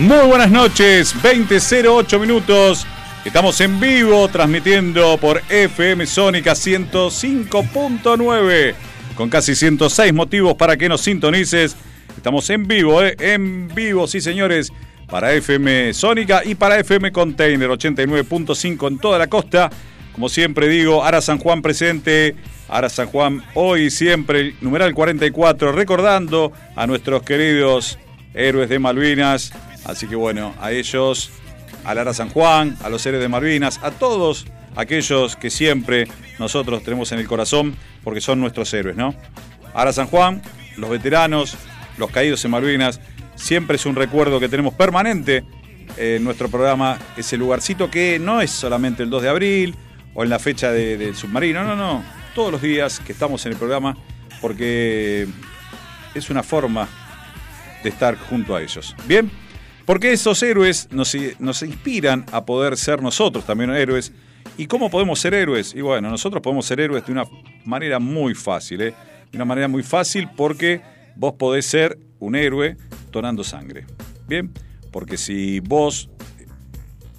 Muy buenas noches, 20.08 minutos. Estamos en vivo transmitiendo por FM Sónica 105.9 con casi 106 motivos para que nos sintonices. Estamos en vivo, ¿eh? en vivo, sí señores, para FM Sónica y para FM Container 89.5 en toda la costa. Como siempre digo, Ara San Juan presente, Ara San Juan hoy siempre, numeral 44, recordando a nuestros queridos héroes de Malvinas, Así que bueno, a ellos, a Lara San Juan, a los seres de Malvinas, a todos aquellos que siempre nosotros tenemos en el corazón, porque son nuestros héroes, ¿no? Ara San Juan, los veteranos, los caídos en Malvinas, siempre es un recuerdo que tenemos permanente en nuestro programa, ese lugarcito que no es solamente el 2 de abril o en la fecha del submarino, no, no, todos los días que estamos en el programa, porque es una forma de estar junto a ellos. Bien. Porque esos héroes nos, inspiran a poder ser nosotros también héroes. ¿Y cómo podemos ser héroes? Y bueno, nosotros podemos ser héroes de una manera muy fácil, ¿eh? De una manera muy fácil porque vos podés ser un héroe donando sangre. ¿Bien? Porque si vos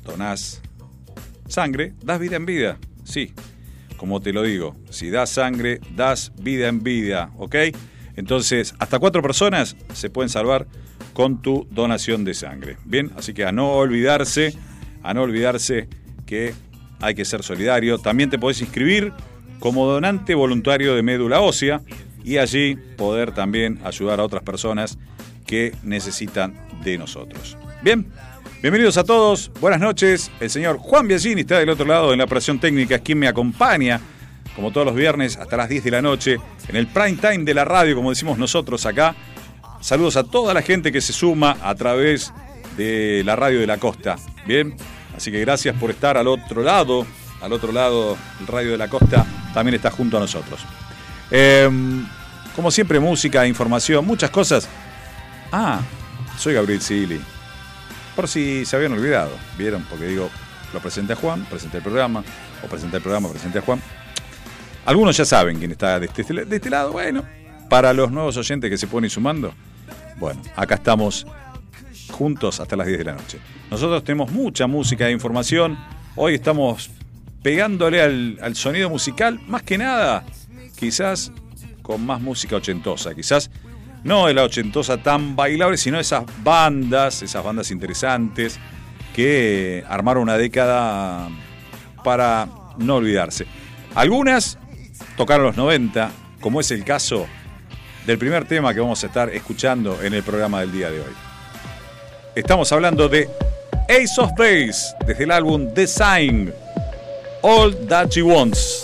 donás sangre, das vida en vida. Sí, como te lo digo, si das sangre, das vida en vida, ¿ok? Entonces, hasta cuatro personas se pueden salvar con tu donación de sangre. Bien, así que a no olvidarse, a no olvidarse que hay que ser solidario. También te podés inscribir como donante voluntario de médula ósea y allí poder también ayudar a otras personas que necesitan de nosotros. Bien, bienvenidos a todos, buenas noches. El señor Juan Biagini está del otro lado en la operación técnica, es quien me acompaña, como todos los viernes, hasta las 10 de la noche, en el prime time de la radio, como decimos nosotros acá. Saludos a toda la gente que se suma a través de la radio de la costa. Bien, así que gracias por estar al otro lado, al otro lado, el radio de la costa también está junto a nosotros. Em, como siempre, música, información, muchas cosas. Ah, soy Gabriel Sili. Por si se habían olvidado, ¿vieron? Porque digo, lo presenté a Juan, presenté el programa, o presenté el programa, presenté a Juan. Algunos ya saben quién está de este, de este lado. Bueno, para los nuevos oyentes que se ponen sumando, bueno, acá estamos juntos hasta las 10 de la noche. Nosotros tenemos mucha música e información. Hoy estamos pegándole al, al sonido musical, más que nada quizás con más música ochentosa, quizás no de la ochentosa tan bailable, sino esas bandas, esas bandas interesantes que armaron una década para no olvidarse. Algunas tocaron los 90, como es el caso del primer tema que vamos a estar escuchando en el programa del día de hoy. Estamos hablando de Ace of Base, desde el álbum Design, All That She Wants.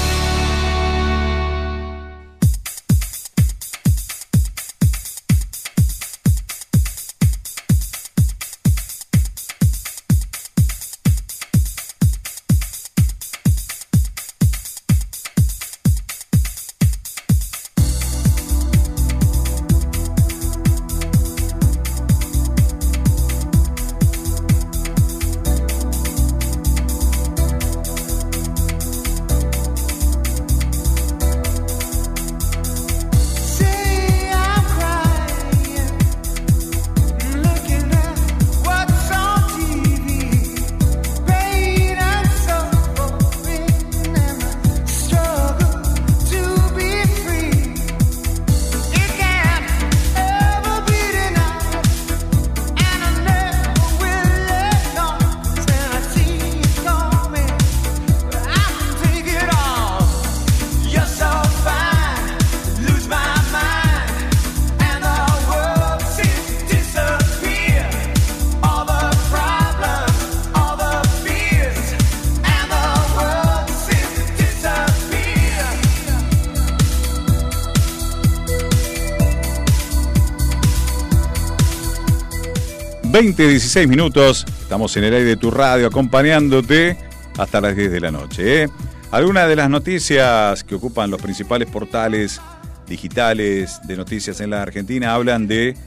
20, 16 minutos. Estamos en el aire de tu radio acompañándote hasta las 10 de la noche. ¿eh? Algunas de las noticias que ocupan los principales portales digitales de noticias en la Argentina hablan de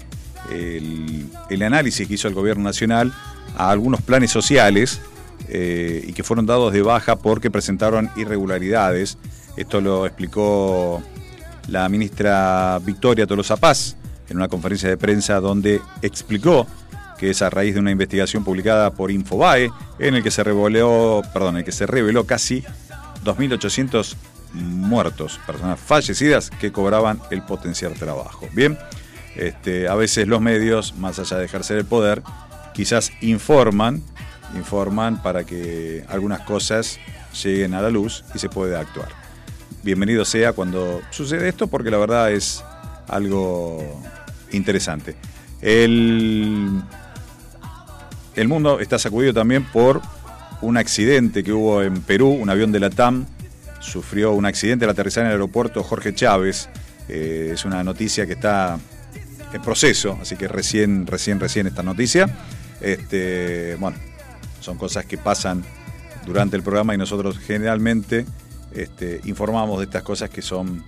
el, análisis que hizo el gobierno nacional a algunos planes sociales eh, y que fueron dados de baja porque presentaron irregularidades. Esto lo explicó la ministra Victoria Tolosa Paz en una conferencia de prensa donde explicó que es a raíz de una investigación publicada por Infobae, en el que se reveló, perdón, el que se reveló casi 2.800 muertos, personas fallecidas que cobraban el potencial trabajo. Bien, este, a veces los medios, más allá de ejercer el poder, quizás informan, informan para que algunas cosas lleguen a la luz y se pueda actuar. Bienvenido sea cuando sucede esto, porque la verdad es algo interesante. El el mundo está sacudido también por un accidente que hubo en Perú, un avión de la TAM sufrió un accidente al aterrizar en el aeropuerto Jorge Chávez. Eh, es una noticia que está en proceso, así que recién, recién, recién esta noticia. Este, bueno, son cosas que pasan durante el programa y nosotros generalmente este, informamos de estas cosas que son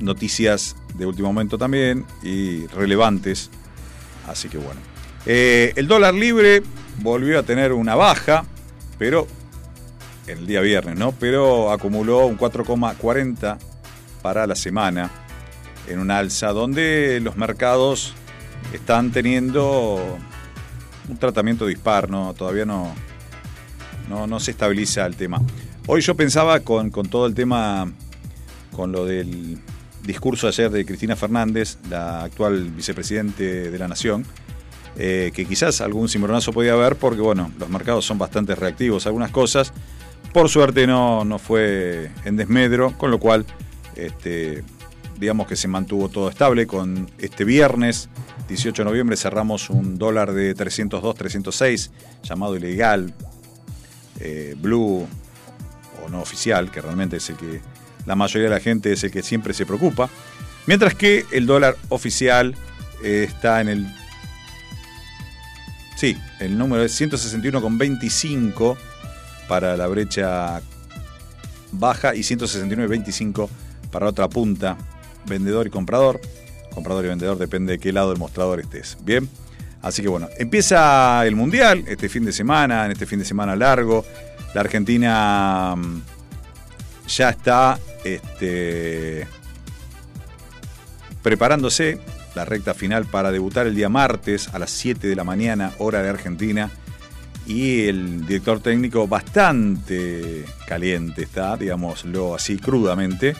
noticias de último momento también y relevantes. Así que bueno. Eh, el dólar libre volvió a tener una baja, pero el día viernes, ¿no? Pero acumuló un 4,40 para la semana en un alza donde los mercados están teniendo un tratamiento dispar, ¿no? Todavía no, no, se estabiliza el tema. Hoy yo pensaba con, con todo el tema, con lo del discurso ayer de Cristina Fernández, la actual vicepresidente de la Nación, eh, que quizás algún cimbronazo podía haber porque, bueno, los mercados son bastante reactivos algunas cosas. Por suerte no, no fue en desmedro, con lo cual, este, digamos que se mantuvo todo estable. Con este viernes, 18 de noviembre, cerramos un dólar de 302, 306, llamado ilegal, eh, blue o no oficial, que realmente es el que la mayoría de la gente es el que siempre se preocupa. Mientras que el dólar oficial eh, está en el Sí, el número es 161,25 para la brecha baja y 169,25 para otra punta, vendedor y comprador. Comprador y vendedor depende de qué lado del mostrador estés. Bien, así que bueno, empieza el Mundial este fin de semana, en este fin de semana largo. La Argentina mm, ya está este, preparándose la recta final para debutar el día martes a las 7 de la mañana, hora de Argentina. Y el director técnico bastante caliente está, digámoslo así crudamente,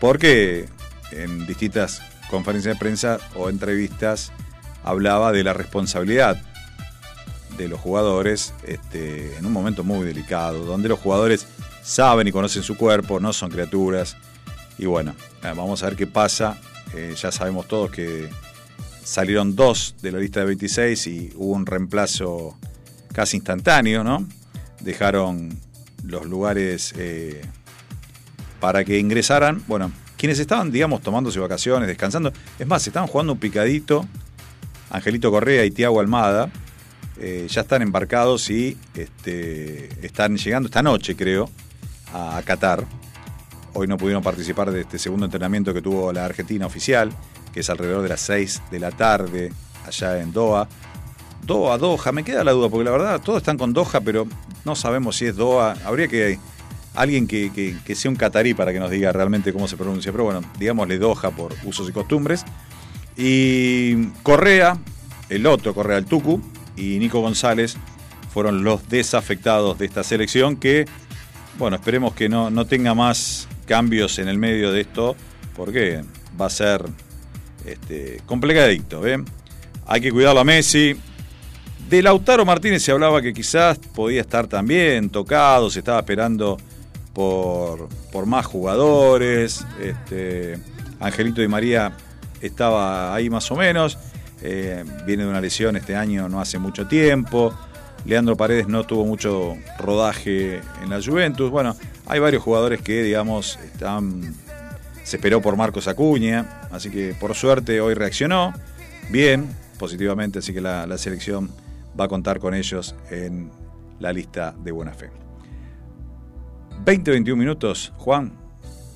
porque en distintas conferencias de prensa o entrevistas hablaba de la responsabilidad de los jugadores este, en un momento muy delicado, donde los jugadores saben y conocen su cuerpo, no son criaturas. Y bueno, vamos a ver qué pasa Eh, ya sabemos todos que salieron dos de la lista de 26 y hubo un reemplazo casi instantáneo, ¿no? Dejaron los lugares eh, para que ingresaran, bueno, quienes estaban, digamos, tomándose vacaciones, descansando. Es más, estaban jugando un picadito. Angelito Correa y Tiago Almada eh, ya están embarcados y este, están llegando esta noche, creo, a Qatar. Hoy no pudieron participar de este segundo entrenamiento que tuvo la Argentina oficial, que es alrededor de las 6 de la tarde, allá en Doha. Doha, Doha, me queda la duda, porque la verdad todos están con Doha, pero no sabemos si es Doha. Habría que alguien que, sea un catarí para que nos diga realmente cómo se pronuncia, pero bueno, digámosle Doha por usos y costumbres. Y Correa, el otro Correa, el Tucu, y Nico González fueron los desafectados de esta selección que, bueno, esperemos que no, no tenga más cambios en el medio de esto, porque va a ser este, complicadito. Hay que cuidarlo a Messi. De Lautaro Martínez se hablaba que quizás podía estar también tocado, se estaba esperando por, por más jugadores. Este, Angelito Di María estaba ahí más o menos. Eh, viene de una lesión este año no hace mucho tiempo. Leandro Paredes no tuvo mucho rodaje en la Juventus. Bueno, hay varios jugadores que, digamos, están. Se esperó por Marcos Acuña, así que por suerte hoy reaccionó bien, positivamente, así que la, la selección va a contar con ellos en la lista de buena fe. 20-21 minutos, Juan,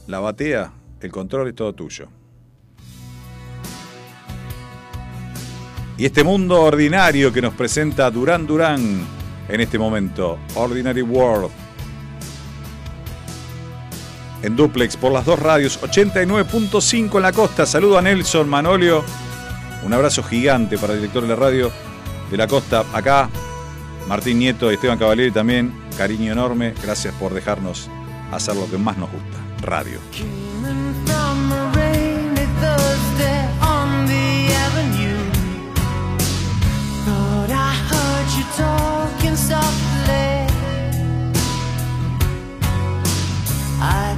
la batea, el control es todo tuyo. Y este mundo ordinario que nos presenta Durán Durán en este momento, Ordinary World. En duplex por las dos radios, 89.5 en la costa. Saludo a Nelson Manolio. Un abrazo gigante para el director de la radio de la costa. Acá, Martín Nieto y Esteban Cavalieri también. Cariño enorme. Gracias por dejarnos hacer lo que más nos gusta. Radio.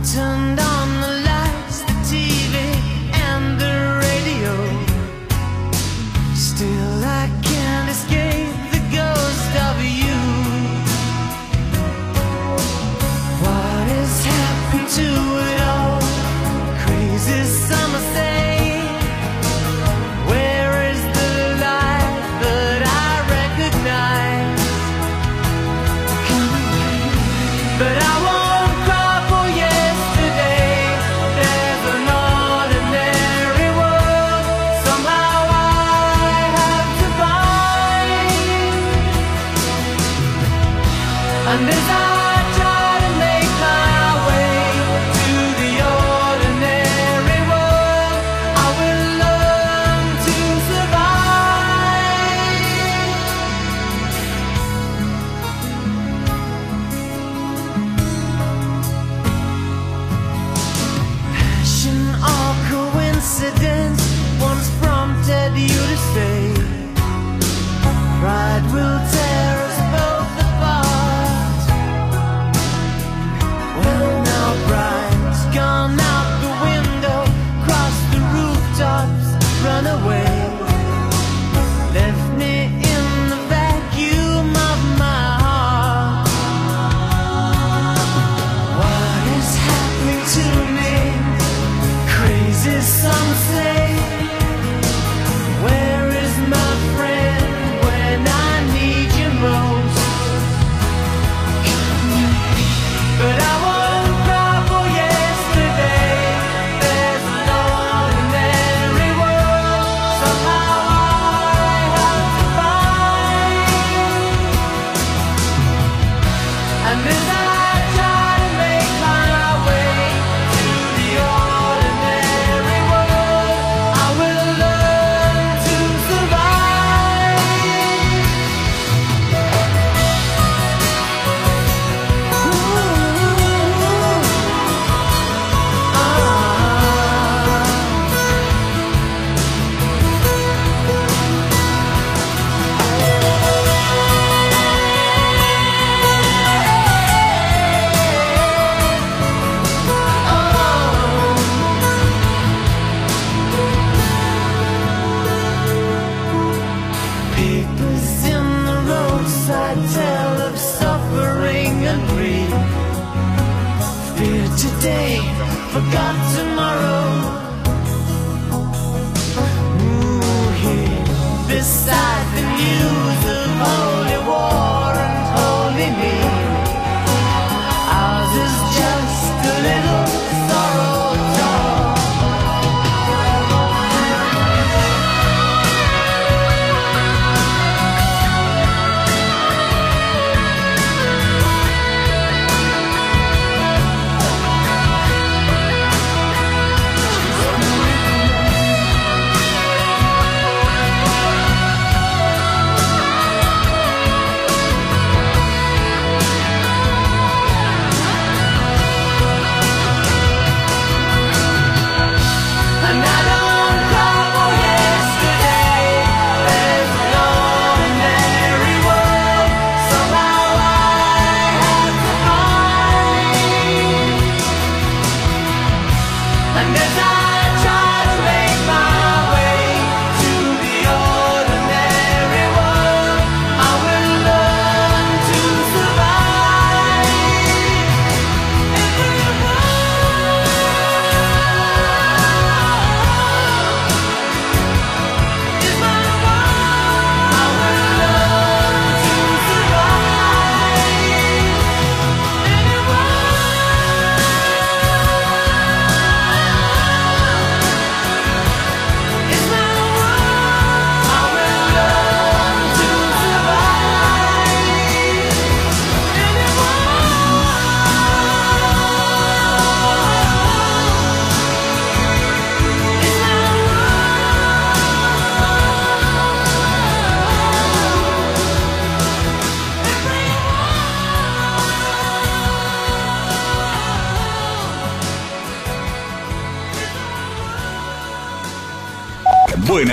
Turned on Undesign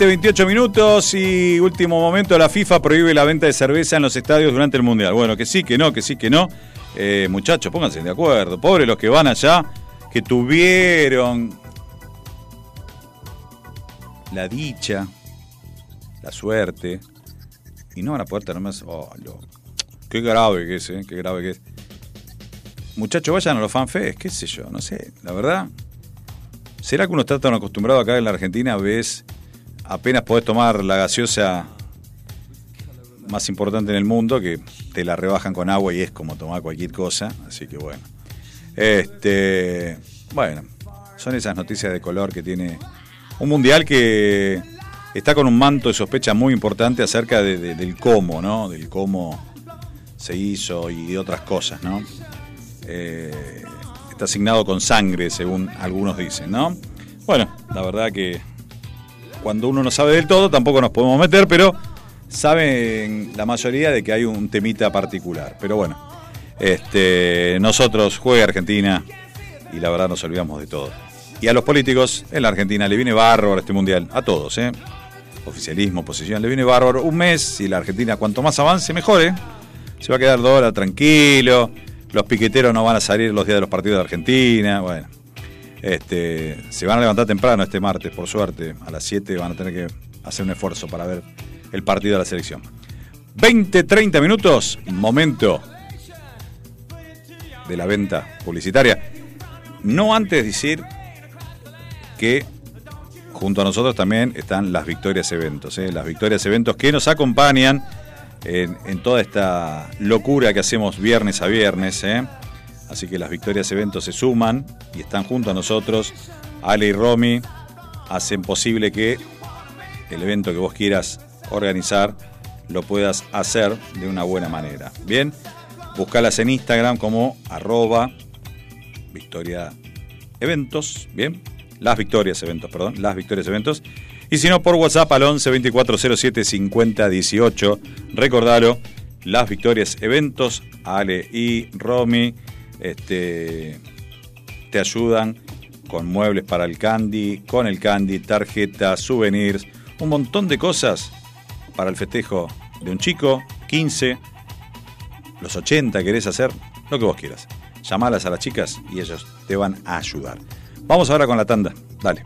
Veinte, 28 minutos y último momento, la FIFA prohíbe la venta de cerveza en los estadios durante el Mundial. Bueno, que sí, que no, que sí, que no. Eh, muchachos, pónganse de acuerdo. Pobres los que van allá, que tuvieron la dicha, la suerte, y no van a poder tener más. Oh, lo- qué grave que es, eh, qué grave que es. Muchachos, vayan a los fanfest, qué sé yo, no sé, la verdad. ¿Será que uno está tan acostumbrado acá en la Argentina, ves, apenas podés tomar la gaseosa más importante en el mundo, que te la rebajan con agua y es como tomar cualquier cosa, así que bueno. Este, bueno, son esas noticias de color que tiene un mundial que está con un manto de sospecha muy importante acerca de- de- del cómo, ¿no? Del cómo se hizo y de otras cosas, ¿no? Eh, está asignado con sangre, según algunos dicen, ¿no? Bueno, la verdad que cuando uno no sabe del todo tampoco nos podemos meter, pero saben la mayoría de que hay un temita particular. Pero bueno, este, nosotros juega Argentina y la verdad nos olvidamos de todo. Y a los políticos en la Argentina le viene bárbaro este mundial, a todos, ¿eh? Oficialismo, oposición, le viene bárbaro. Un mes y la Argentina cuanto más avance, mejor, ¿eh? Se va a quedar dos horas tranquilo, los piqueteros no van a salir los días de los partidos de Argentina, bueno. Este, se van a levantar temprano este martes, por suerte. A las 7 van a tener que hacer un esfuerzo para ver el partido de la selección. 20, 30 minutos, momento de la venta publicitaria. No antes decir que junto a nosotros también están las Victorias Eventos, ¿eh? las Victorias Eventos que nos acompañan en, toda esta locura que hacemos viernes a viernes. ¿eh? Así que las Victorias Eventos se suman y están junto a nosotros. Ale y Romy hacen posible que el evento que vos quieras organizar lo puedas hacer de una buena manera. Bien, buscalas en Instagram como arroba Victoria Eventos, bien, las Victorias Eventos, perdón, las Victorias Eventos. Y si no, por WhatsApp al 11 2407 50 18. Recordalo, las Victorias Eventos, Ale y Romy, este, te ayudan con muebles para el candy, con el candy, tarjetas, souvenirs, un montón de cosas para el festejo de un chico, 15, los 80 querés hacer, lo que vos quieras. Llamalas a las chicas y ellos te van a ayudar. Vamos ahora con la tanda. Dale.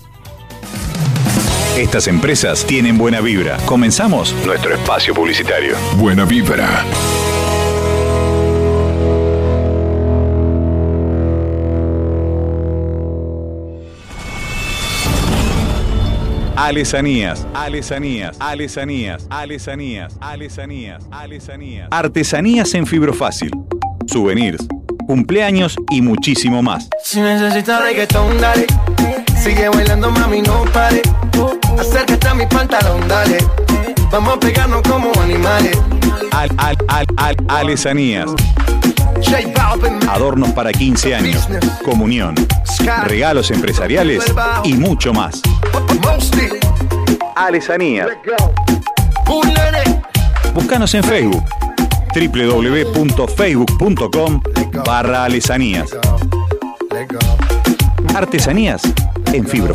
Estas empresas tienen buena vibra. Comenzamos nuestro espacio publicitario. Buena vibra. Alesanías, alesanías, alesanías, alesanías, alesanías, alesanías. Artesanías en fibro fácil. Souvenirs, cumpleaños y muchísimo más. Si necesitas reggaetón, dale. Sigue bailando, mami, no pare. Acércate a mi pantalón, dale. Vamos a pegarnos como animales. Al, al, al, al, alesanías. Adornos para 15 años, comunión, regalos empresariales y mucho más. Nene. Búscanos en Facebook www.facebook.com barra alesanías. Artesanías en fibro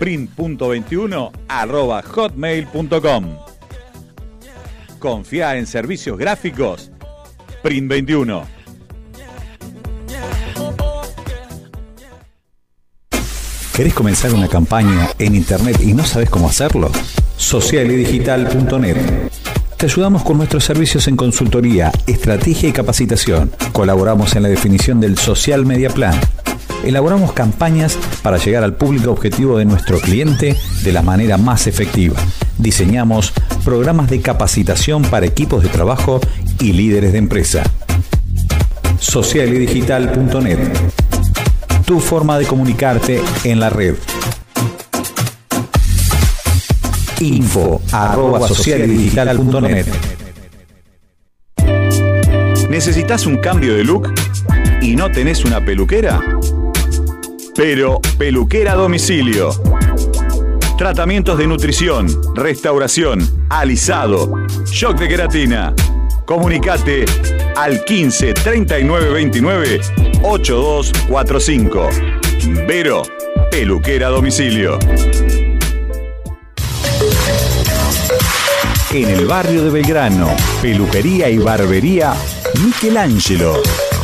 print.21 arroba hotmail.com. Confía en servicios gráficos Print21. ¿Querés comenzar una campaña en internet y no sabes cómo hacerlo? Socialidigital.net. Te ayudamos con nuestros servicios en consultoría, estrategia y capacitación. Colaboramos en la definición del Social Media Plan. Elaboramos campañas para llegar al público objetivo de nuestro cliente de la manera más efectiva. Diseñamos programas de capacitación para equipos de trabajo y líderes de empresa. Socialidigital.net tu forma de comunicarte en la red. Info ¿Necesitas un cambio de look y no tenés una peluquera? Pero peluquera domicilio. Tratamientos de nutrición, restauración, alisado, shock de queratina. Comunicate al 15 39 29 8245. Vero, peluquera domicilio. En el barrio de Belgrano, peluquería y barbería Michelangelo.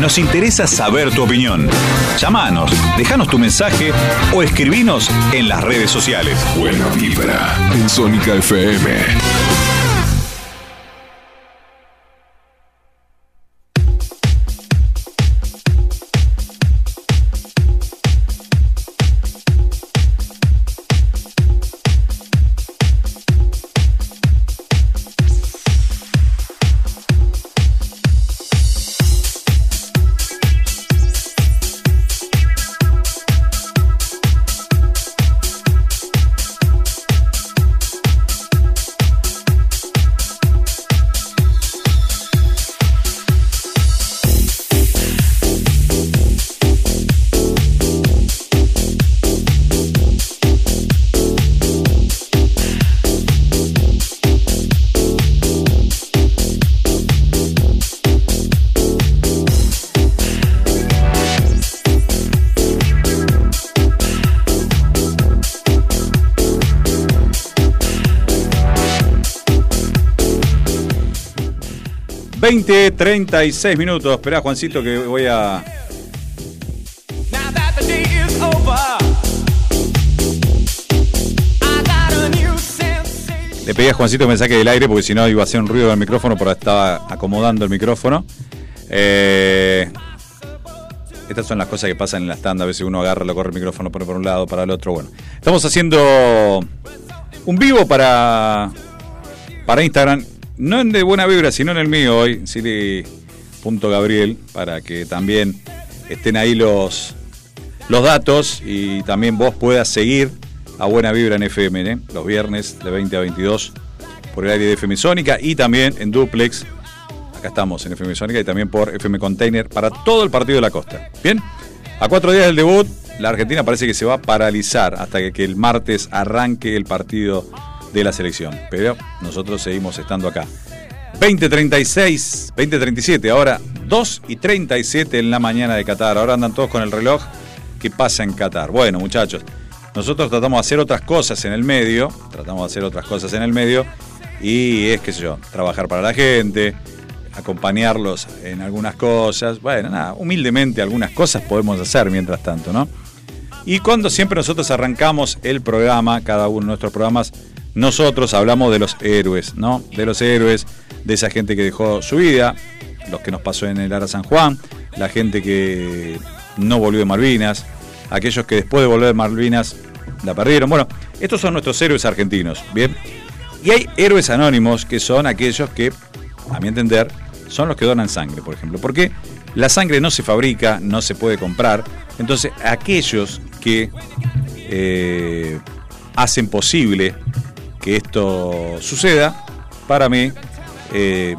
nos interesa saber tu opinión. Llámanos, déjanos tu mensaje o escribinos en las redes sociales. Buena vibra. En Sónica FM. 20, 36 minutos. Esperá, Juancito, que voy a. Le pedí a Juancito que me saque del aire porque si no iba a hacer un ruido del micrófono, pero estaba acomodando el micrófono. Eh, estas son las cosas que pasan en las tandas. A veces uno agarra, lo corre el micrófono, pone por un lado, para el otro. Bueno, estamos haciendo un vivo para, para Instagram. No en de buena vibra, sino en el mío hoy, Gabriel, para que también estén ahí los, los datos y también vos puedas seguir a Buena Vibra en FM, ¿eh? los viernes de 20 a 22 por el área de FM Sónica y también en Duplex. Acá estamos en FM Sónica y también por FM Container para todo el partido de la costa. Bien, a cuatro días del debut, la Argentina parece que se va a paralizar hasta que el martes arranque el partido de la selección. Pero nosotros seguimos estando acá. 20.36, 20.37, ahora 2 y 37 en la mañana de Qatar. Ahora andan todos con el reloj. ¿Qué pasa en Qatar? Bueno, muchachos, nosotros tratamos de hacer otras cosas en el medio, tratamos de hacer otras cosas en el medio, y es, qué sé yo, trabajar para la gente, acompañarlos en algunas cosas. Bueno, nada, humildemente algunas cosas podemos hacer mientras tanto, ¿no? Y cuando siempre nosotros arrancamos el programa, cada uno de nuestros programas, nosotros hablamos de los héroes, ¿no? De los héroes, de esa gente que dejó su vida, los que nos pasó en el Ara San Juan, la gente que no volvió de Malvinas, aquellos que después de volver de Malvinas la perdieron. Bueno, estos son nuestros héroes argentinos, ¿bien? Y hay héroes anónimos que son aquellos que, a mi entender, son los que donan sangre, por ejemplo. Porque la sangre no se fabrica, no se puede comprar. Entonces, aquellos que eh, hacen posible que esto suceda, para mí, eh,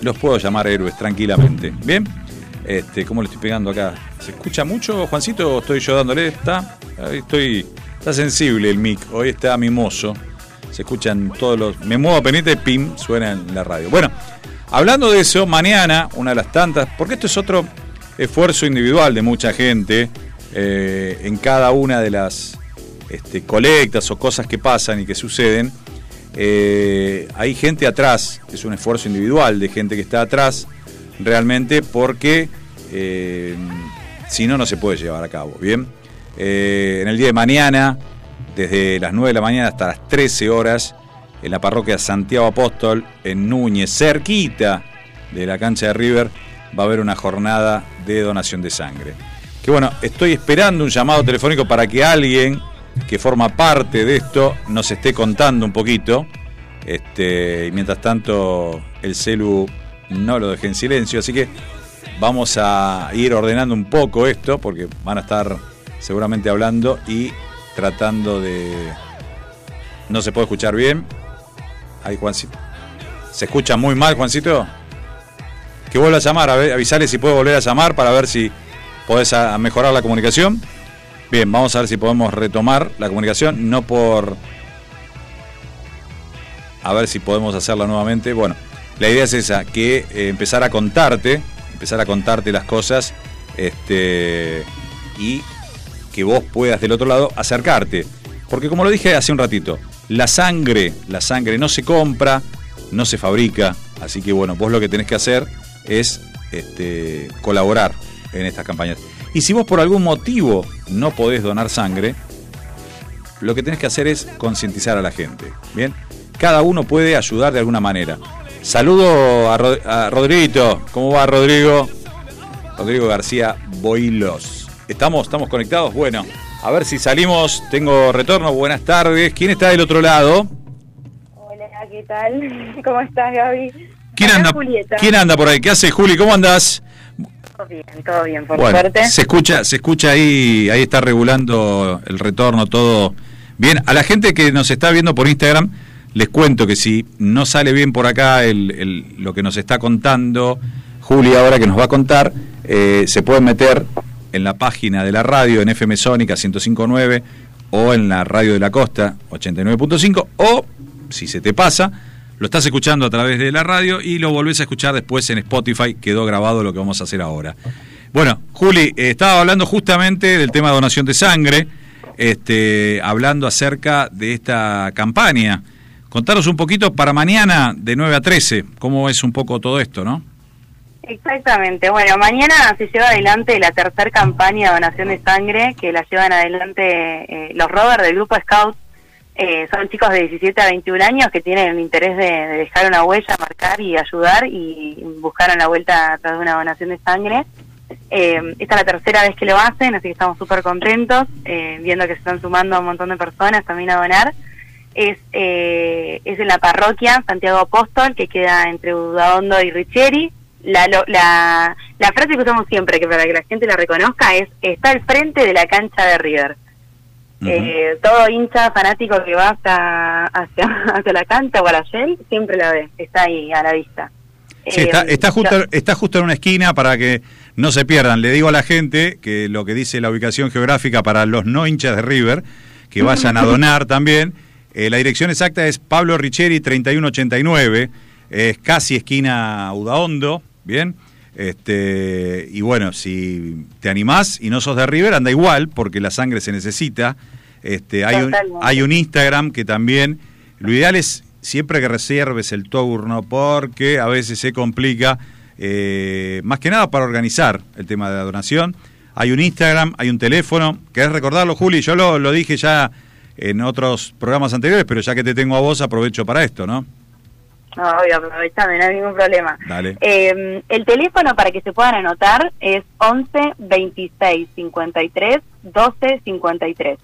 los puedo llamar héroes tranquilamente. ¿Bien? Este, ¿Cómo le estoy pegando acá? ¿Se escucha mucho, Juancito? ¿O estoy yo dándole? Está, estoy, está sensible el mic. Hoy está mimoso. Se escuchan todos los. Me muevo a y pim, suena en la radio. Bueno, hablando de eso, mañana, una de las tantas, porque esto es otro esfuerzo individual de mucha gente eh, en cada una de las este, colectas o cosas que pasan y que suceden. eh, hay gente atrás, es un esfuerzo individual de gente que está atrás realmente porque eh, si no, no se puede llevar a cabo. Bien, Eh, en el día de mañana, desde las 9 de la mañana hasta las 13 horas, en la parroquia Santiago Apóstol, en Núñez, cerquita de la cancha de River, va a haber una jornada de donación de sangre. Que bueno, estoy esperando un llamado telefónico para que alguien que forma parte de esto nos esté contando un poquito. Este, y mientras tanto, el celu no lo dejé en silencio, así que vamos a ir ordenando un poco esto, porque van a estar seguramente hablando y tratando de... No se puede escuchar bien. Ahí, Juancito. ¿Se escucha muy mal, Juancito? Que vuelva a llamar, a ver, avisale si puede volver a llamar para ver si podés mejorar la comunicación. Bien, vamos a ver si podemos retomar la comunicación, no por... A ver si podemos hacerla nuevamente. Bueno, la idea es esa, que eh, empezar a contarte, empezar a contarte las cosas, este, y que vos puedas del otro lado acercarte. Porque como lo dije hace un ratito, la sangre, la sangre no se compra, no se fabrica, así que bueno, vos lo que tenés que hacer es este, colaborar en estas campañas. Y si vos por algún motivo no podés donar sangre, lo que tenés que hacer es concientizar a la gente. Bien, cada uno puede ayudar de alguna manera. Saludo a, Rod- a Rodriguito. ¿Cómo va Rodrigo? Rodrigo García Boilos. ¿Estamos, ¿Estamos conectados? Bueno, a ver si salimos. Tengo retorno. Buenas tardes. ¿Quién está del otro lado? Hola, ¿qué tal? ¿Cómo estás, Gaby? ¿Quién anda, Julieta. ¿Quién anda por ahí? ¿Qué hace Juli? ¿Cómo andás? Todo bien, todo bien, por Bueno, suerte. se escucha, se escucha ahí, ahí está regulando el retorno, todo bien. A la gente que nos está viendo por Instagram, les cuento que si no sale bien por acá el- el- lo que nos está contando Juli ahora que nos va a contar, eh, se pueden meter en la página de la radio, en FM Sónica 1059 o en la radio de la costa 89.5 o si se te pasa, lo estás escuchando a través de la radio y lo volvés a escuchar después en Spotify, quedó grabado lo que vamos a hacer ahora. Bueno, Juli, eh, estaba hablando justamente del tema de donación de sangre, este, hablando acerca de esta campaña. Contanos un poquito para mañana de 9 a 13, cómo es un poco todo esto, ¿no? Exactamente. Bueno, mañana se lleva adelante la tercera campaña de donación de sangre que la llevan adelante eh, los rovers del grupo Scout. Eh, son chicos de 17 a 21 años que tienen el interés de, de dejar una huella, marcar y ayudar y buscaron la vuelta a través de una donación de sangre. Eh, esta es la tercera vez que lo hacen, así que estamos súper contentos, eh, viendo que se están sumando un montón de personas también a donar. Es, eh, es en la parroquia Santiago Apóstol, que queda entre Udaondo y Richeri. La, la, la frase que usamos siempre, que para que la gente la reconozca, es está al frente de la cancha de River. Eh, todo hincha fanático que va hacia, hacia, hacia la cancha o a la Shell, siempre la ve, está ahí a la vista. Sí, está, Eh, está, justo, está justo en una esquina para que no se pierdan. Le digo a la gente que lo que dice la ubicación geográfica para los no hinchas de River, que vayan a donar también. Eh, la dirección exacta es Pablo Richeri 3189, es casi esquina Udaondo, ¿bien? Este, y bueno, si te animás y no sos de River, anda igual, porque la sangre se necesita. Este, hay, un, hay un Instagram que también, lo ideal es siempre que reserves el turno, porque a veces se complica, eh, más que nada para organizar el tema de la donación. Hay un Instagram, hay un teléfono. ¿Querés recordarlo, Juli? Yo lo, lo dije ya en otros programas anteriores, pero ya que te tengo a vos, aprovecho para esto, ¿no? No, obvio, aprovechame, no hay ningún problema. Dale. Eh, el teléfono para que se puedan anotar es 11 26 53 12 53.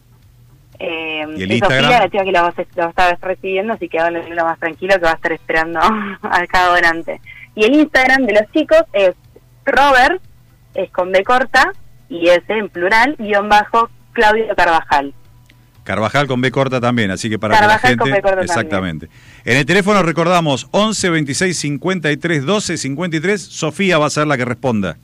Eh, ¿Y el es Instagram? Sofía, la chica que lo va, a, estar recibiendo, así que háblenle lo más tranquilo que va a estar esperando a cada donante. Y el Instagram de los chicos es Robert, es con B corta, y S en plural, guion bajo Claudio Carvajal. Carvajal con B corta también, así que para Carvajal que la con gente. B corta exactamente. En el teléfono recordamos 11 26 53 12 53. Sofía va a ser la que responda.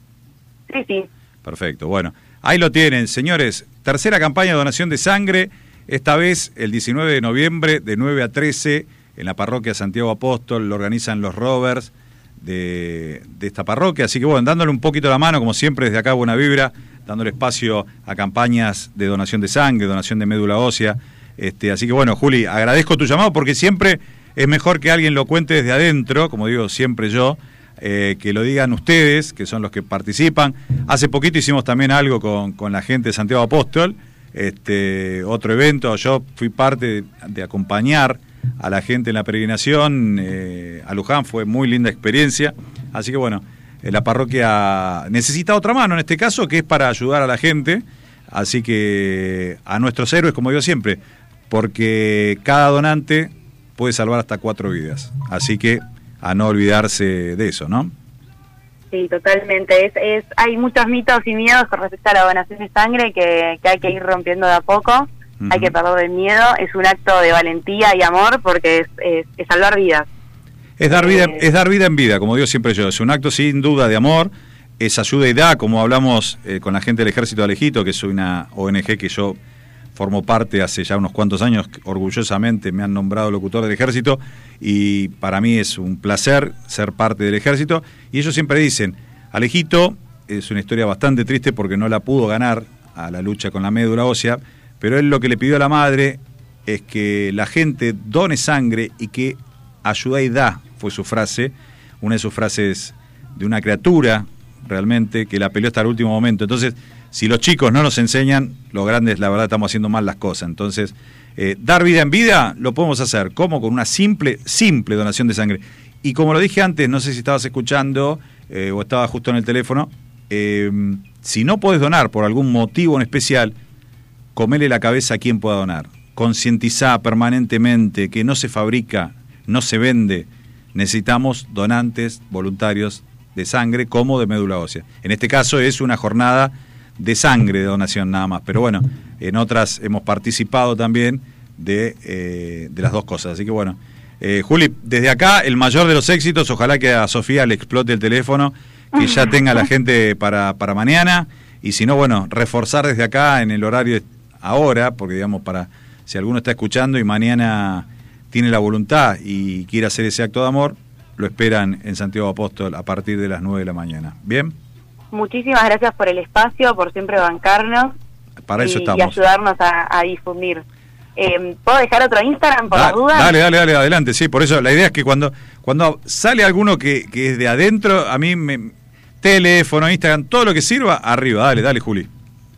Sí, sí. Perfecto, bueno. Ahí lo tienen, señores. Tercera campaña de donación de sangre. Esta vez el 19 de noviembre de 9 a 13 en la parroquia Santiago Apóstol. Lo organizan los Rovers de, de esta parroquia. Así que bueno, dándole un poquito la mano, como siempre, desde acá Buena Vibra, dándole espacio a campañas de donación de sangre, donación de médula ósea. Este, así que bueno, Juli, agradezco tu llamado porque siempre es mejor que alguien lo cuente desde adentro, como digo siempre yo, eh, que lo digan ustedes, que son los que participan. Hace poquito hicimos también algo con, con la gente de Santiago Apóstol, este, otro evento, yo fui parte de, de acompañar a la gente en la peregrinación eh, a Luján, fue muy linda experiencia, así que bueno, la parroquia necesita otra mano en este caso, que es para ayudar a la gente, así que a nuestros héroes, como digo siempre, porque cada donante puede salvar hasta cuatro vidas, así que a no olvidarse de eso, ¿no? Sí, totalmente. Es, es, hay muchos mitos y miedos con respecto a la donación de sangre que, que hay que ir rompiendo de a poco. Hay que perder el miedo. Es un acto de valentía y amor porque es, es, es salvar vidas. Es dar vida, es dar vida en vida, como digo siempre yo. Es un acto sin duda de amor, es ayuda y da, como hablamos eh, con la gente del Ejército de Alejito, que es una ONG que yo formo parte hace ya unos cuantos años, orgullosamente me han nombrado locutor del Ejército, y para mí es un placer ser parte del Ejército. Y ellos siempre dicen, Alejito es una historia bastante triste porque no la pudo ganar a la lucha con la médula ósea, pero él lo que le pidió a la madre es que la gente done sangre y que ayuda y da, fue su frase, una de sus frases de una criatura realmente que la peleó hasta el último momento. Entonces, si los chicos no nos enseñan, los grandes la verdad estamos haciendo mal las cosas. Entonces, eh, dar vida en vida lo podemos hacer, como con una simple, simple donación de sangre. Y como lo dije antes, no sé si estabas escuchando eh, o estaba justo en el teléfono, eh, si no podés donar por algún motivo en especial, comele la cabeza a quien pueda donar. Concientizá permanentemente que no se fabrica, no se vende. Necesitamos donantes voluntarios de sangre como de médula ósea. En este caso es una jornada de sangre de donación nada más, pero bueno, en otras hemos participado también de, eh, de las dos cosas. Así que bueno, eh, Juli, desde acá el mayor de los éxitos, ojalá que a Sofía le explote el teléfono, que ya tenga la gente para, para mañana, y si no, bueno, reforzar desde acá en el horario ahora, porque digamos, para si alguno está escuchando y mañana tiene la voluntad y quiere hacer ese acto de amor, lo esperan en Santiago Apóstol a partir de las 9 de la mañana. ¿Bien? Muchísimas gracias por el espacio, por siempre bancarnos Para eso y, y estamos. ayudarnos a, a difundir Eh, ¿Puedo dejar otro Instagram por Da- las dudas? dale, dale, dale, adelante. Sí, por eso la idea es que cuando, cuando sale alguno que, que es de adentro, a mí me. Teléfono, Instagram, todo lo que sirva, arriba. Dale, dale, Juli.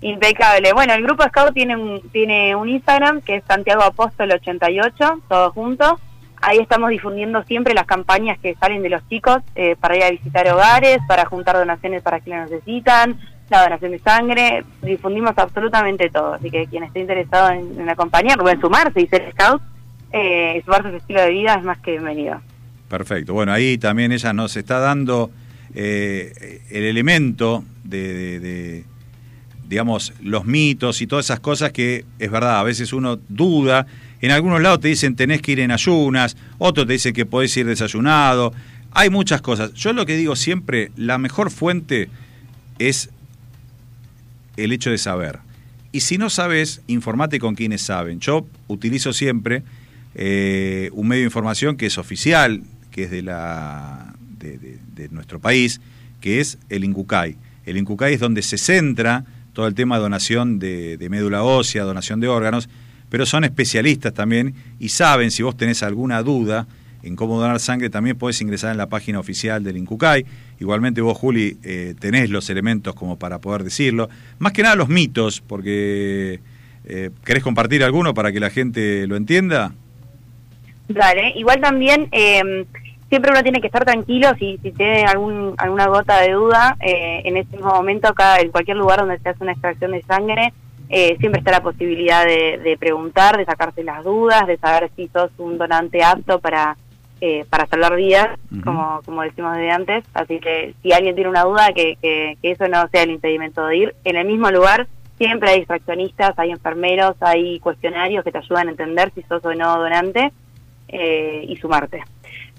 Impecable. Bueno, el grupo Scout tiene un, tiene un Instagram que es Santiago Apóstol 88, todo junto. Ahí estamos difundiendo siempre las campañas que salen de los chicos eh, para ir a visitar hogares, para juntar donaciones para quienes necesitan, la donación de sangre. Difundimos absolutamente todo. Así que quien esté interesado en, acompañar o en sumarse y ser Scout, eh, sumarse a su estilo de vida es más que bienvenido. Perfecto. Bueno, ahí también ella nos está dando eh, el elemento de, digamos, los mitos y todas esas cosas que es verdad, a veces uno duda. En algunos lados te dicen tenés que ir en ayunas, otros te dicen que podés ir desayunado. Hay muchas cosas. Yo lo que digo siempre, la mejor fuente es el hecho de saber. Y si no sabes, informate con quienes saben. Yo utilizo siempre eh, un medio de información que es oficial, que es de, la, de, nuestro país, que es el INCUCAI. El INCUCAI es donde se centra todo el tema de donación de, de médula ósea, donación de órganos, pero son especialistas también y saben si vos tenés alguna duda en cómo donar sangre, también podés ingresar en la página oficial del INCUCAI. Igualmente vos, Juli, eh, tenés los elementos como para poder decirlo. Más que nada los mitos, porque eh, ¿querés compartir alguno para que la gente lo entienda? Dale, igual también eh, siempre uno tiene que estar tranquilo si, si tiene algún, alguna gota de duda. eh, en ese mismo momento, acá en cualquier lugar donde se hace una extracción de sangre, eh, siempre está la posibilidad de, de preguntar, de sacarse las dudas, de saber si sos un donante apto para, eh, para salvar vidas, como, como decimos desde antes. Así que si alguien tiene una duda, que, que, que eso no sea el impedimento de ir. En el mismo lugar siempre hay extraccionistas, hay enfermeros, hay cuestionarios que te ayudan a entender si sos o no donante eh, y sumarte.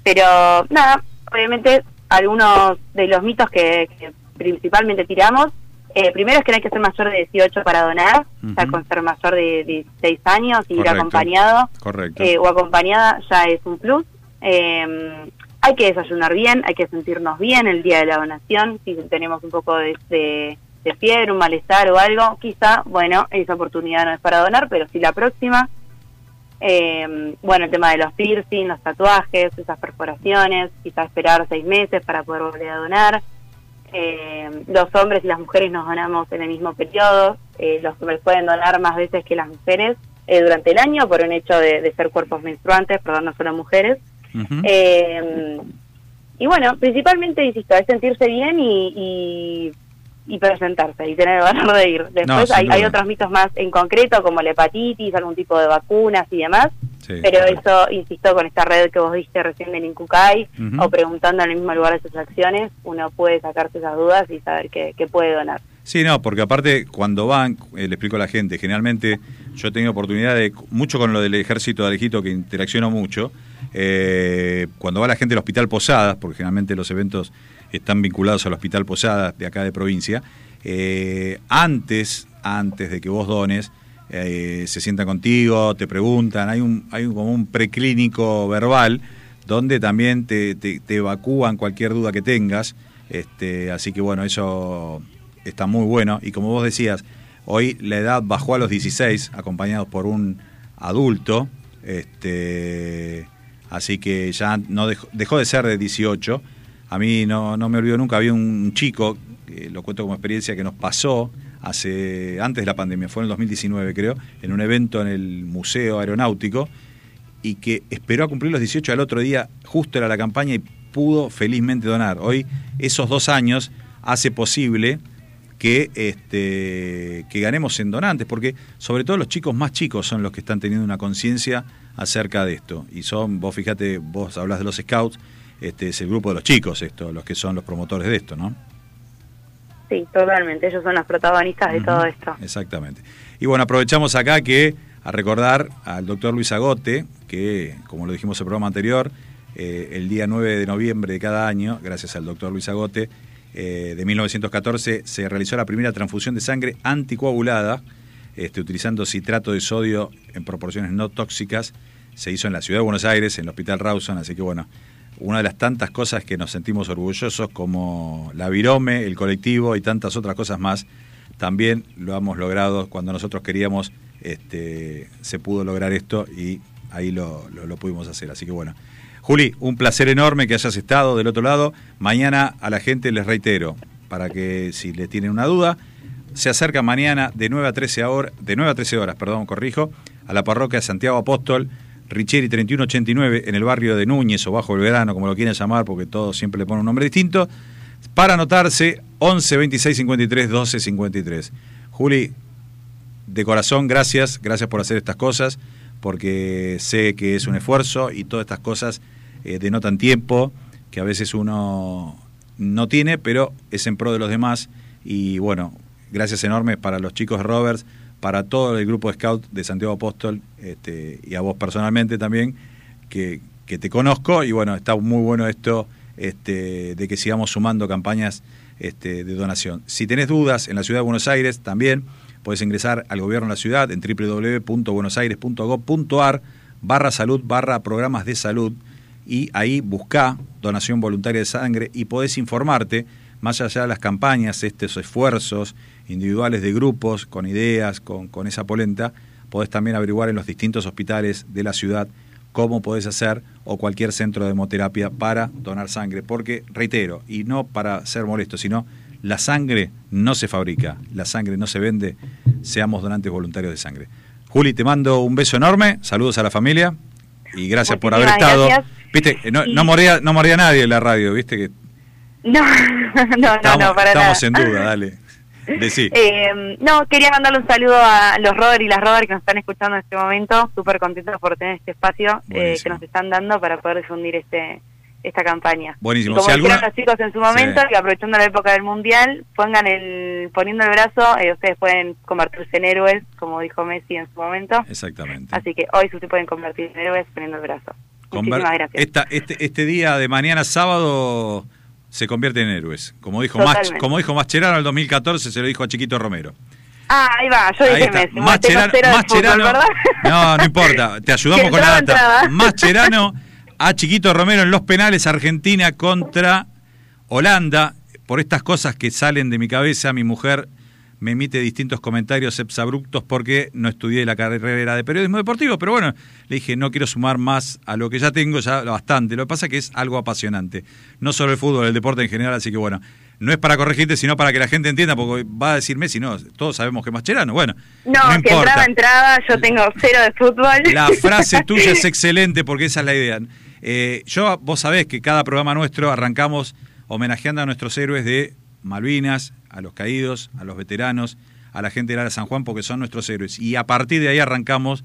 Pero nada, obviamente algunos de los mitos que, que principalmente tiramos, eh, primero es que no hay que ser mayor de 18 para donar, ya Ujú. con ser mayor de 16 años y ir acompañado Correcto. eh, o acompañada ya es un plus. Eh, hay que desayunar bien, hay que sentirnos bien el día de la donación, si tenemos un poco de, de- de fiebre, un malestar o algo, quizá, bueno, esa oportunidad no es para donar, pero si la próxima, eh, bueno, el tema de los piercing, los tatuajes, esas perforaciones, quizá esperar seis meses para poder volver a donar. Eh, los hombres y las mujeres nos donamos en el mismo periodo. Eh, los hombres pueden donar más veces que las mujeres eh, durante el año por un hecho de, de ser cuerpos menstruantes, perdón, no solo mujeres. Eh, y bueno, principalmente, insisto, es sentirse bien y, y, y presentarse y tener el valor de ir. Después hay, hay otros mitos más en concreto, como la hepatitis, algún tipo de vacunas y demás. Sí, Pero eso, insisto, con esta red que vos diste recién del Incucay Ujú. o preguntando en el mismo lugar de sus acciones, uno puede sacarse esas dudas y saber que, que puede donar. Sí, no, porque aparte cuando van, eh, le explico a la gente, generalmente yo he tenido oportunidad de, mucho con lo del ejército de Alejito, que interacciono mucho, eh, cuando va la gente al Hospital Posadas, porque generalmente los eventos están vinculados al Hospital Posadas de acá de provincia, eh, antes, antes de que vos dones, eh, se sientan contigo, te preguntan, hay un, hay un, como un preclínico verbal donde también te, te, evacúan cualquier duda que tengas. Este, así que bueno, eso está muy bueno. Y como vos decías, hoy la edad bajó a los 16, acompañados por un adulto. Este, así que ya no dejó, dejó de ser de 18. A mí no, no me olvido nunca, había un chico, lo cuento como experiencia, que nos pasó hace antes de la pandemia, fue en el 2019 creo, en un evento en el Museo Aeronáutico y que esperó a cumplir los 18 al otro día, justo era la campaña y pudo felizmente donar. Hoy esos dos años hace posible que, este, que ganemos en donantes, porque sobre todo los chicos más chicos son los que están teniendo una conciencia acerca de esto. Y son, vos fíjate, vos hablas de los scouts, este es el grupo de los chicos esto, los que son los promotores de esto, ¿no? Sí, totalmente. Ellos son los protagonistas de todo esto. Exactamente. Y bueno, aprovechamos acá que a recordar al doctor Luis Agote, que como lo dijimos en el programa anterior, eh, el día 9 de noviembre de cada año, gracias al doctor Luis Agote, eh, de 1914 se realizó la primera transfusión de sangre anticoagulada, este, utilizando citrato de sodio en proporciones no tóxicas. Se hizo en la ciudad de Buenos Aires, en el Hospital Rawson, así que bueno, una de las tantas cosas que nos sentimos orgullosos como la Virome, el colectivo y tantas otras cosas más, también lo hemos logrado cuando nosotros queríamos este, se pudo lograr esto y ahí lo, lo- pudimos hacer. Así que bueno. Juli, un placer enorme que hayas estado del otro lado. Mañana a la gente les reitero, para que si les tienen una duda, se acerca mañana de 9 a 13 horas, de 9 a 13 horas, perdón, corrijo, a la parroquia Santiago Apóstol, Richeri 3189, en el barrio de Núñez o Bajo el Verano, como lo quieran llamar, porque todos siempre le ponen un nombre distinto, para anotarse 11 26 53 12 53. Juli, de corazón, gracias, gracias por hacer estas cosas, porque sé que es un esfuerzo y todas estas cosas eh, denotan tiempo que a veces uno no tiene, pero es en pro de los demás. Y bueno, gracias enormes para los chicos Roberts, para todo el grupo Scout de Santiago Apóstol este, y a vos personalmente también, que, que te conozco. Y bueno, está muy bueno esto este, de que sigamos sumando campañas este, de donación. Si tenés dudas en la ciudad de Buenos Aires, también puedes ingresar al gobierno de la ciudad en www.buenosaires.gov.ar barra salud barra programas de salud y ahí buscá donación voluntaria de sangre y podés informarte más allá de las campañas, estos esfuerzos individuales de grupos con ideas, con, con esa polenta, podés también averiguar en los distintos hospitales de la ciudad cómo podés hacer o cualquier centro de hemoterapia para donar sangre. Porque, reitero, y no para ser molesto, sino la sangre no se fabrica, la sangre no se vende, seamos donantes voluntarios de sangre. Juli, te mando un beso enorme, saludos a la familia y gracias por haber estado. gracias. Viste, no, Y- no moría, no moría nadie en la radio, viste que No, no, no, no, para estamos nada. en duda, dale. Decí. Eh, no, quería mandarle un saludo a los Robert y las Robert que nos están escuchando en este momento. Súper contentos por tener este espacio eh, que nos están dando para poder difundir este esta campaña. Buenísimo. Y como Si alguna- los chicos en su momento, Sí. que aprovechando la época del Mundial, pongan el poniendo el brazo, eh, ustedes pueden convertirse en héroes, como dijo Messi en su momento. Exactamente. Así que hoy se pueden convertir en héroes poniendo el brazo. Conver- Muchísimas gracias. Esta, este, este día de mañana sábado se convierte en héroes. Como dijo, Mach, como dijo Mascherano en el 2014, se lo dijo a Chiquito Romero. Ah, ahí va, yo dije. Messi. Mascherano, no, no importa, te ayudamos con la data. Mascherano a Chiquito Romero en los penales, Argentina contra Holanda. Por estas cosas que salen de mi cabeza, mi mujer me emite distintos comentarios exabruptos porque no estudié la carrera de periodismo deportivo, pero bueno, le dije, no quiero sumar más a lo que ya tengo, ya bastante. Lo que pasa es que es algo apasionante. No solo el fútbol, el deporte en general, así que bueno, no es para corregirte, sino para que la gente entienda, porque va a decir Messi, no, todos sabemos que es Mascherano. Bueno, No, no si importa. entraba, entraba, yo tengo cero de fútbol. La frase tuya es excelente porque esa es la idea. Eh, yo, vos sabés que cada programa nuestro arrancamos homenajeando a nuestros héroes de Malvinas, a los caídos, a los veteranos, a la gente de Lara San Juan, porque son nuestros héroes. Y a partir de ahí arrancamos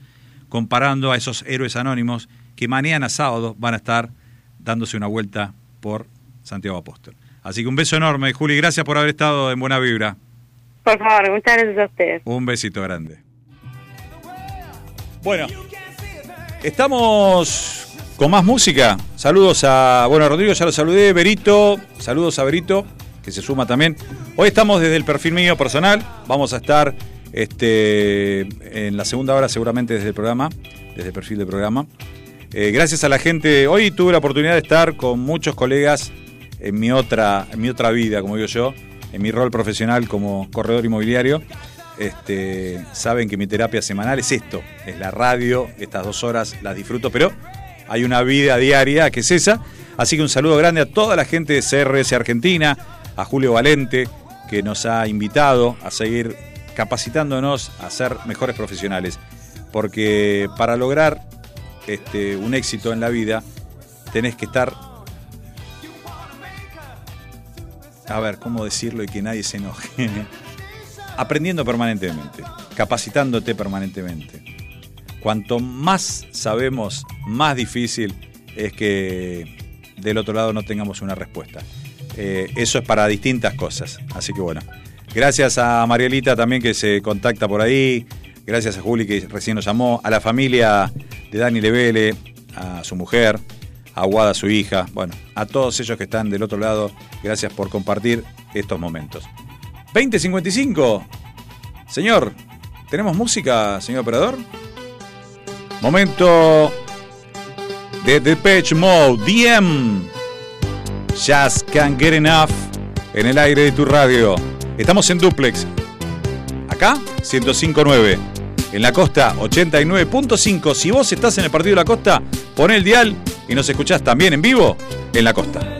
comparando a esos héroes anónimos que mañana sábado van a estar dándose una vuelta por Santiago Apóstol. Así que un beso enorme, Juli, gracias por haber estado en Buena Vibra. Por favor, muchas gracias a ustedes. Un besito grande. Bueno, estamos con más música. Saludos a, bueno, Rodrigo ya lo saludé, Berito, saludos a Berito, que se suma también. Hoy estamos desde el perfil mío personal, vamos a estar este, en la segunda hora seguramente desde el programa, desde el perfil del programa. Eh, gracias a la gente, hoy tuve la oportunidad de estar con muchos colegas en mi otra, en mi otra vida, como digo yo, en mi rol profesional como corredor inmobiliario. Este, saben que mi terapia semanal es esto, es la radio, estas dos horas las disfruto, pero hay una vida diaria que es esa. Así que un saludo grande a toda la gente de CRS Argentina, a Julio Valente, que nos ha invitado a seguir capacitándonos a ser mejores profesionales. Porque para lograr este, un éxito en la vida, tenés que estar a ver, ¿cómo decirlo y que nadie se enoje? Aprendiendo permanentemente, capacitándote permanentemente. Cuanto más sabemos, más difícil es que del otro lado no tengamos una respuesta. Eh, eso es para distintas cosas. Así que bueno, gracias a Marielita también que se contacta por ahí. Gracias a Juli que recién nos llamó. A la familia de Dani Levele, a su mujer, a Guada, su hija. Bueno, a todos ellos que están del otro lado, gracias por compartir estos momentos. 2055. Señor, ¿tenemos música, señor operador? Momento de Depeche Mode, DM. Just can't get enough en el aire de tu radio. Estamos en duplex. Acá, 1059. En la costa 89.5. Si vos estás en el partido de la costa, pon el dial y nos escuchás también en vivo en la costa.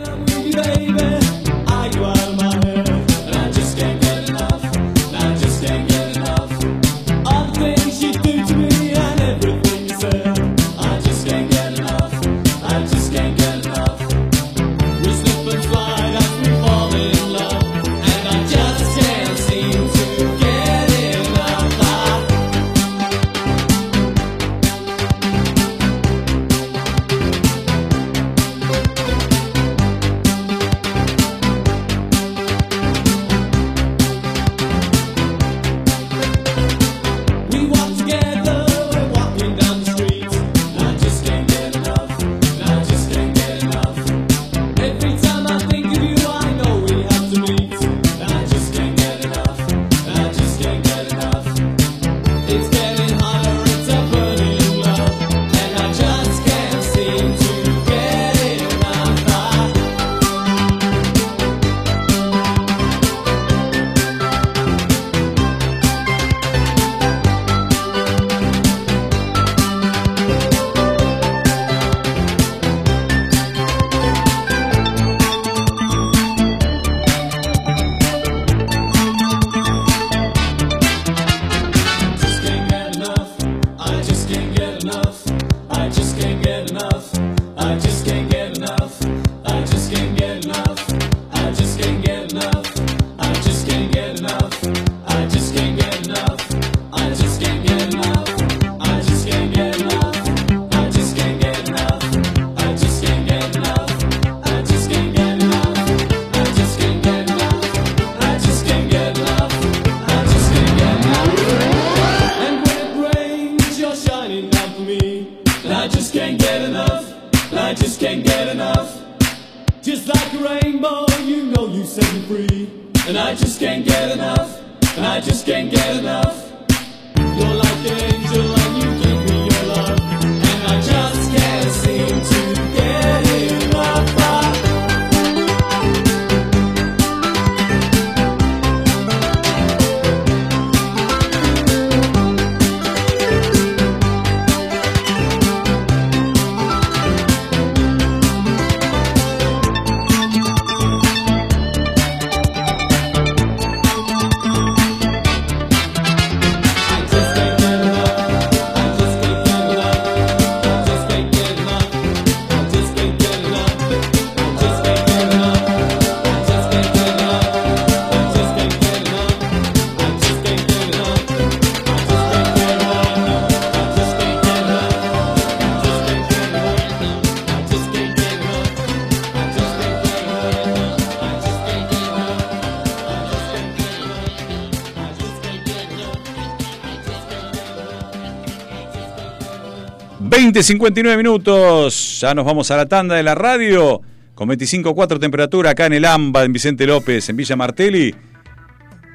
20, 59 minutos. Ya nos vamos a la tanda de la radio. Con 25.4 temperatura acá en el AMBA, en Vicente López, en Villa Martelli.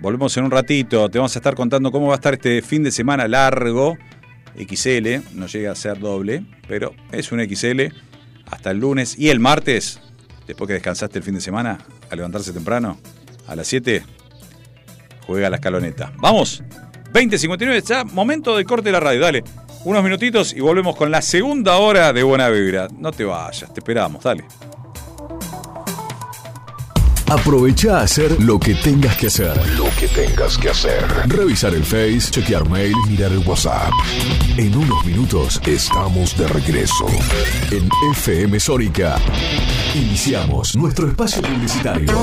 Volvemos en un ratito. Te vamos a estar contando cómo va a estar este fin de semana largo. XL, no llega a ser doble, pero es un XL. Hasta el lunes y el martes, después que descansaste el fin de semana, a levantarse temprano, a las 7, juega la escaloneta. Vamos, 20.59, ya momento de corte de la radio, dale. Unos minutitos y volvemos con la segunda hora de Buena Vibra. No te vayas, te esperamos, dale. Aprovecha a hacer lo que tengas que hacer. Lo que tengas que hacer. Revisar el Face, chequear mail, mirar el WhatsApp. En unos minutos estamos de regreso. En FM Sónica. Iniciamos nuestro espacio publicitario.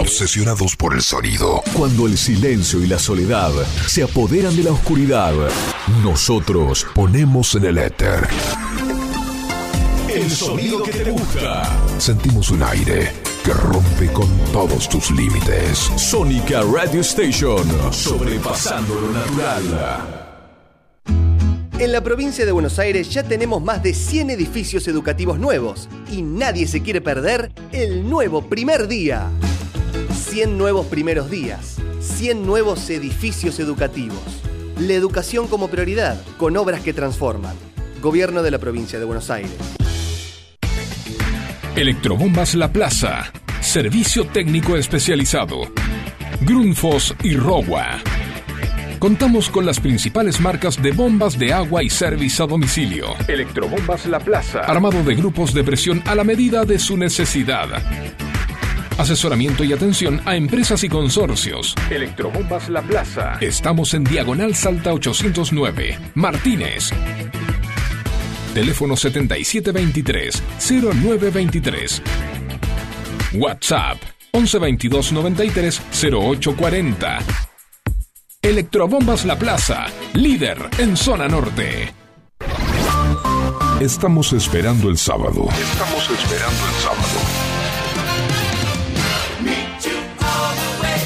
Obsesionados por el sonido. Cuando el silencio y la soledad se apoderan de la oscuridad, nosotros ponemos en el éter. El sonido que te gusta. Sentimos un aire que rompe con todos tus límites. Sónica Radio Station. Sobrepasando lo natural. En la provincia de Buenos Aires ya tenemos más de 100 edificios educativos nuevos y nadie se quiere perder el nuevo primer día. 100 nuevos primeros días, 100 nuevos edificios educativos. La educación como prioridad, con obras que transforman. Gobierno de la provincia de Buenos Aires. Electrobombas La Plaza. Servicio técnico especializado. Grunfos y Rogua. Contamos con las principales marcas de bombas de agua y servicio a domicilio. Electrobombas La Plaza. Armado de grupos de presión a la medida de su necesidad. Asesoramiento y atención a empresas y consorcios. Electrobombas La Plaza. Estamos en Diagonal Salta 809. Martínez. Teléfono 7723-0923. WhatsApp 1122 93 0840. Electrobombas La Plaza, líder en zona norte. Estamos esperando el sábado. Estamos esperando el sábado.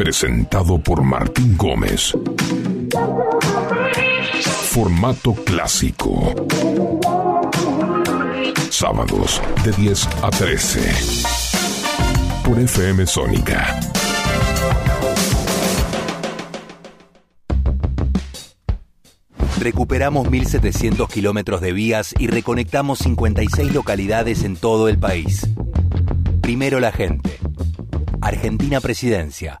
Presentado por Martín Gómez. Formato clásico. Sábados de 10 a 13. Por FM Sónica. Recuperamos 1.700 kilómetros de vías y reconectamos 56 localidades en todo el país. Primero la gente. Argentina Presidencia.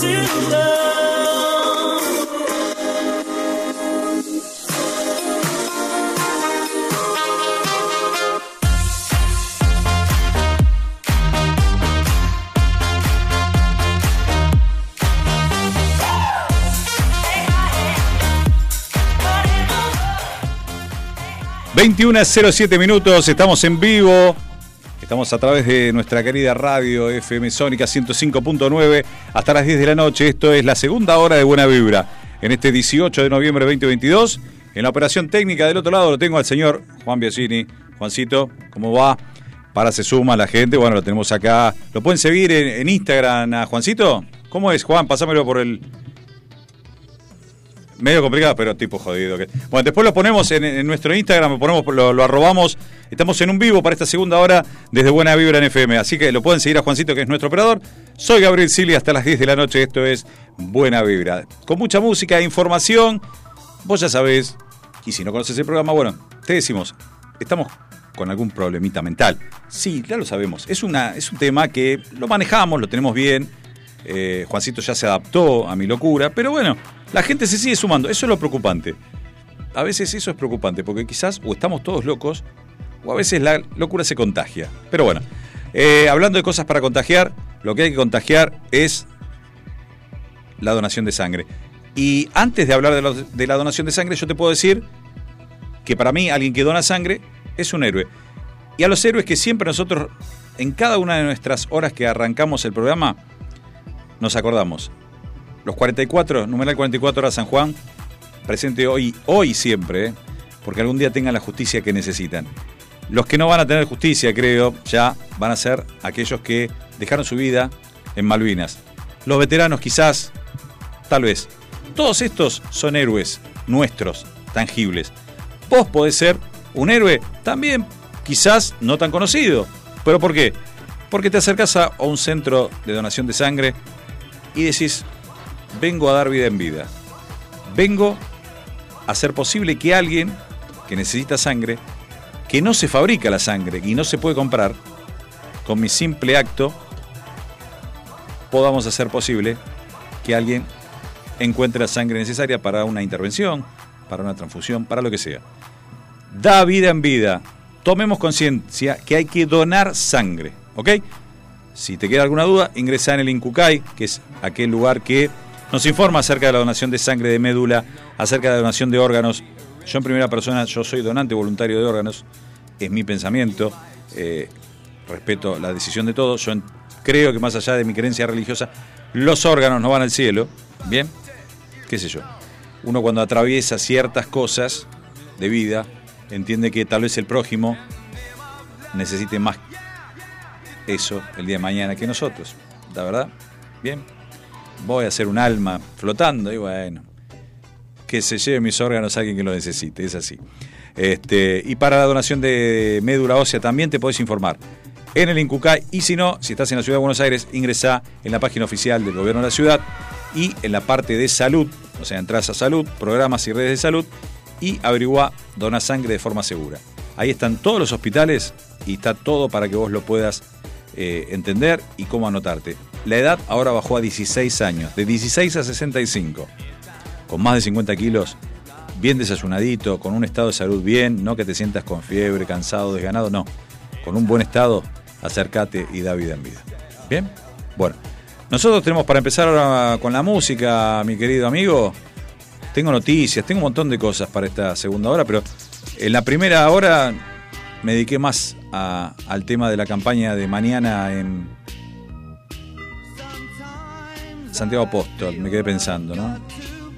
to love. 21 a 07 minutos, estamos en vivo. Estamos a través de nuestra querida radio FM Sónica 105.9 hasta las 10 de la noche. Esto es la segunda hora de Buena Vibra. En este 18 de noviembre de 2022, en la operación técnica del otro lado lo tengo al señor Juan Biasini. Juancito, ¿cómo va? Para se suma la gente. Bueno, lo tenemos acá. ¿Lo pueden seguir en, en Instagram a Juancito? ¿Cómo es, Juan? Pásamelo por el, Medio complicado, pero tipo jodido. Bueno, después lo ponemos en, nuestro Instagram, lo, ponemos, lo, lo arrobamos. Estamos en un vivo para esta segunda hora desde Buena Vibra en FM. Así que lo pueden seguir a Juancito, que es nuestro operador. Soy Gabriel Sili, hasta las 10 de la noche. Esto es Buena Vibra. Con mucha música e información. Vos ya sabés, y si no conoces el programa, bueno, te decimos, estamos con algún problemita mental. Sí, ya lo sabemos. Es, una, es un tema que lo manejamos, lo tenemos bien. Eh, Juancito ya se adaptó a mi locura, pero bueno, la gente se sigue sumando. Eso es lo preocupante. A veces eso es preocupante, porque quizás o estamos todos locos, o a veces la locura se contagia. Pero bueno, eh, hablando de cosas para contagiar, lo que hay que contagiar es la donación de sangre. Y antes de hablar de, la donación de sangre, yo te puedo decir que para mí alguien que dona sangre es un héroe. Y a los héroes que siempre nosotros, en cada una de nuestras horas que arrancamos el programa, nos acordamos. Los 44, numeral 44 horas San Juan, presente hoy, hoy siempre, ¿eh? porque algún día tengan la justicia que necesitan. Los que no van a tener justicia, creo, ya van a ser aquellos que dejaron su vida en Malvinas. Los veteranos quizás, tal vez. Todos estos son héroes nuestros, tangibles. Vos podés ser un héroe también, quizás no tan conocido. ¿Pero por qué? Porque te acercas a a un centro de donación de sangre y decís, vengo a dar vida en vida. Vengo a hacer posible que alguien que necesita sangre, que no se fabrica la sangre y no se puede comprar, con mi simple acto, podamos hacer posible que alguien encuentre la sangre necesaria para una intervención, para una transfusión, para lo que sea. Da vida en vida. Tomemos conciencia que hay que donar sangre, ¿ok? Si te queda alguna duda, ingresa en el INCUCAI, que es aquel lugar que nos informa acerca de la donación de sangre de médula, acerca de la donación de órganos. Yo en primera persona, yo soy donante voluntario de órganos, es mi pensamiento, eh, respeto la decisión de todos, yo creo que más allá de mi creencia religiosa, los órganos no van al cielo, ¿bien? ¿Qué sé yo? Uno cuando atraviesa ciertas cosas de vida, entiende que tal vez el prójimo necesite más eso el día de mañana que nosotros. ¿La verdad? Bien. Voy a ser un alma flotando y bueno, que se lleve mis órganos a alguien que lo necesite, es así. Este, y para la donación de médula ósea también te podés informar en el INCUCAI y si no, si estás en la ciudad de Buenos Aires, ingresa en la página oficial del gobierno de la ciudad y en la parte de salud, o sea, entras a salud, programas y redes de salud y averigua dona sangre de forma segura. Ahí están todos los hospitales y está todo para que vos lo puedas eh, entender y cómo anotarte. La edad ahora bajó a 16 años, de 16 a 65, con más de 50 kilos, bien desayunadito, con un estado de salud bien, no que te sientas con fiebre, cansado, desganado, no. Con un buen estado, acércate y da vida en vida. ¿Bien? Bueno, nosotros tenemos para empezar ahora con la música, mi querido amigo. Tengo noticias, tengo un montón de cosas para esta segunda hora, pero en la primera hora me dediqué más al tema de la campaña de mañana en Santiago Apóstol. Me quedé pensando, ¿no?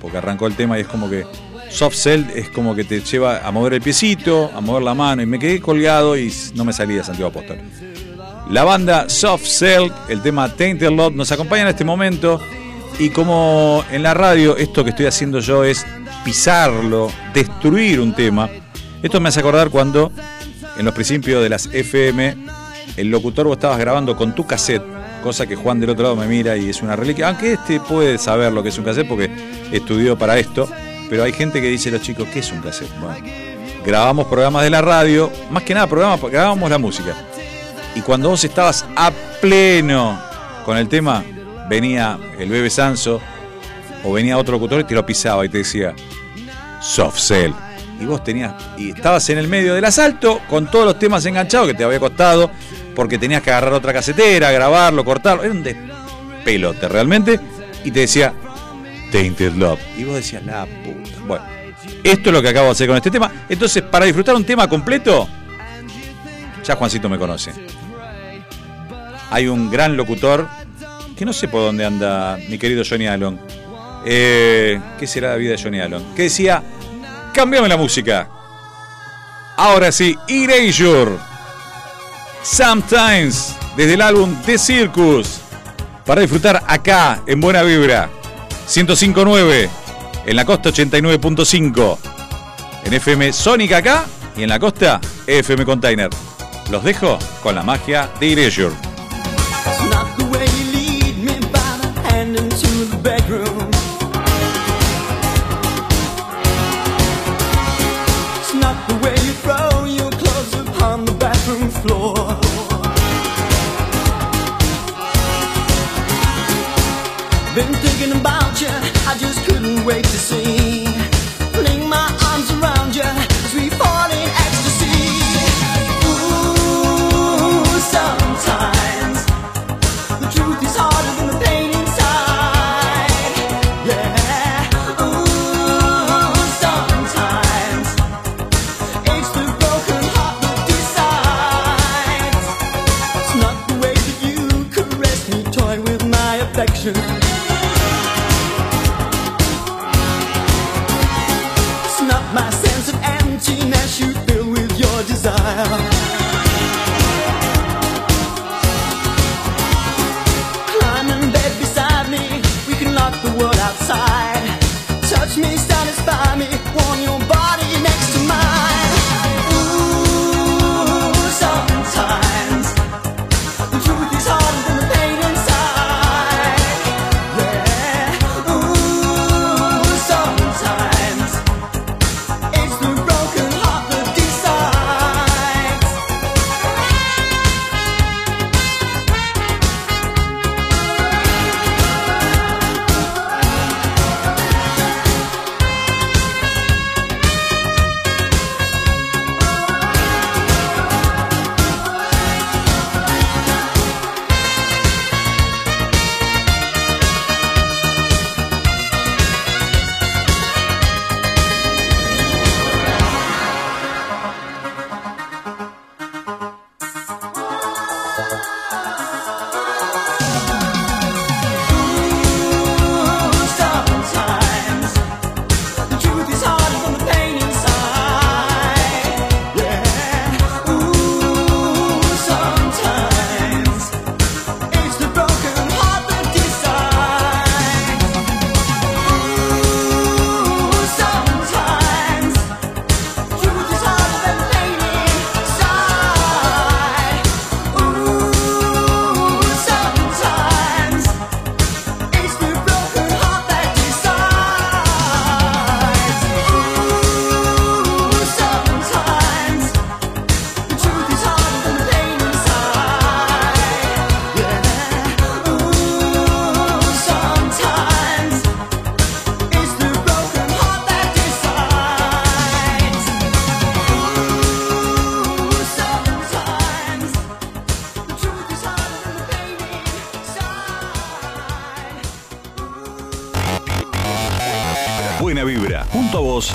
Porque arrancó el tema y es como que soft sell es como que te lleva a mover el piecito, a mover la mano y me quedé colgado y no me salía Santiago Apóstol. La banda Soft Cell, el tema Tainted Love, nos acompaña en este momento. Y como en la radio esto que estoy haciendo yo es pisarlo, destruir un tema, esto me hace acordar cuando en los principios de las FM, el locutor vos estabas grabando con tu cassette, cosa que Juan del otro lado me mira y es una reliquia, aunque este puede saber lo que es un cassette porque estudió para esto, pero hay gente que dice los chicos, ¿qué es un cassette? Bueno, grabamos programas de la radio, más que nada programas, grabamos la música. Y cuando vos estabas a pleno con el tema, venía el bebé Sanso o venía otro locutor y te lo pisaba y te decía Soft Cell. Y vos tenías, y estabas en el medio del asalto con todos los temas enganchados que te había costado porque tenías que agarrar otra casetera, grabarlo, cortarlo. Era un despelote realmente. Y te decía Tainted Love. Y vos decías, la puta. Bueno, esto es lo que acabo de hacer con este tema. Entonces, para disfrutar un tema completo, ya Juancito me conoce. Hay un gran locutor que no sé por dónde anda mi querido Johnny Allen. Eh, ¿Qué será la vida de Johnny Allen? Que decía, cambiame la música. Ahora sí, Erasure. Sometimes, desde el álbum The Circus. Para disfrutar acá, en Buena Vibra. 105.9, en la costa 89.5. En FM Sónica acá y en la costa FM Container. Los dejo con la magia de Erasure.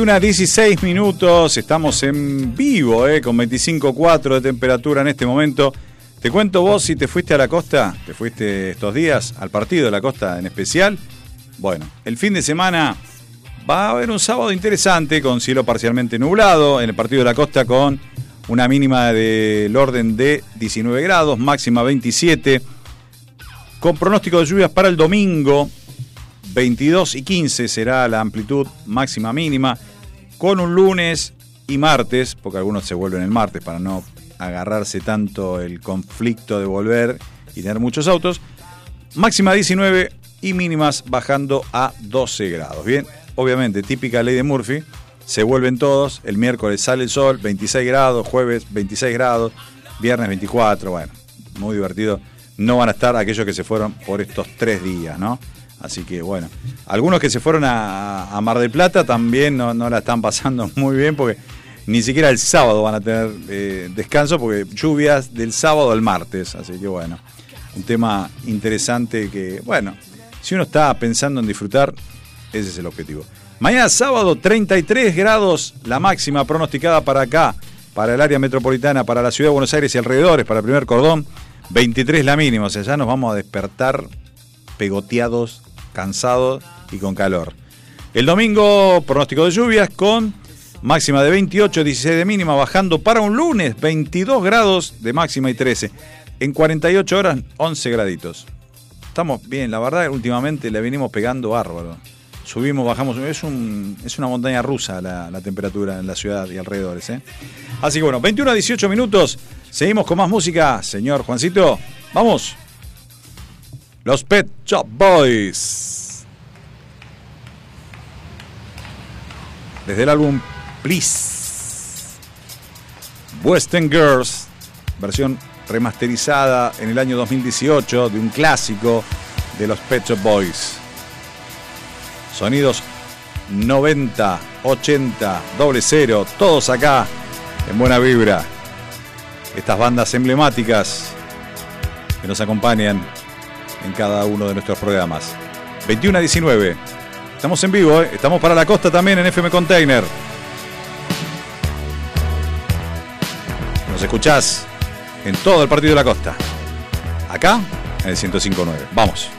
21 a 16 minutos, estamos en vivo, eh, con 25.4 de temperatura en este momento. Te cuento vos si te fuiste a la costa, te fuiste estos días al partido de la costa en especial. Bueno, el fin de semana va a haber un sábado interesante con cielo parcialmente nublado en el partido de la costa con una mínima del orden de 19 grados, máxima 27, con pronóstico de lluvias para el domingo, 22 y 15 será la amplitud máxima mínima, con un lunes y martes, porque algunos se vuelven el martes para no agarrarse tanto el conflicto de volver y tener muchos autos, máxima 19 y mínimas bajando a 12 grados. Bien, obviamente, típica ley de Murphy, se vuelven todos, el miércoles sale el sol, 26 grados, jueves 26 grados, viernes 24, bueno, muy divertido. No van a estar aquellos que se fueron por estos tres días, ¿no? Así que bueno, algunos que se fueron a, Mar del Plata también no, no la están pasando muy bien porque ni siquiera el sábado van a tener eh, descanso porque lluvias del sábado al martes. Así que bueno, un tema interesante que, bueno, si uno está pensando en disfrutar, ese es el objetivo. Mañana sábado, 33 grados, la máxima pronosticada para acá, para el área metropolitana, para la ciudad de Buenos Aires y alrededores, para el primer cordón. 23 la mínima, o sea, ya nos vamos a despertar pegoteados, cansados y con calor. El domingo, pronóstico de lluvias con máxima de 28, 16 de mínima, bajando para un lunes, 22 grados de máxima y 13. En 48 horas, 11 graditos. Estamos bien, la verdad, últimamente le venimos pegando bárbaro. Subimos, bajamos, es, un, es una montaña rusa la, la temperatura en la ciudad y alrededores. ¿eh? Así que bueno, 21 a 18 minutos, seguimos con más música, señor Juancito. Vamos. Los Pet Shop Boys. Desde el álbum Please. Western Girls, versión remasterizada en el año 2018 de un clásico de los Pet Shop Boys. Sonidos 90, 80, doble cero, todos acá en buena vibra. Estas bandas emblemáticas que nos acompañan en cada uno de nuestros programas. 21 a 19. Estamos en vivo, ¿eh? estamos para la costa también en FM Container. Nos escuchás en todo el partido de la costa. Acá en el 105.9. Vamos.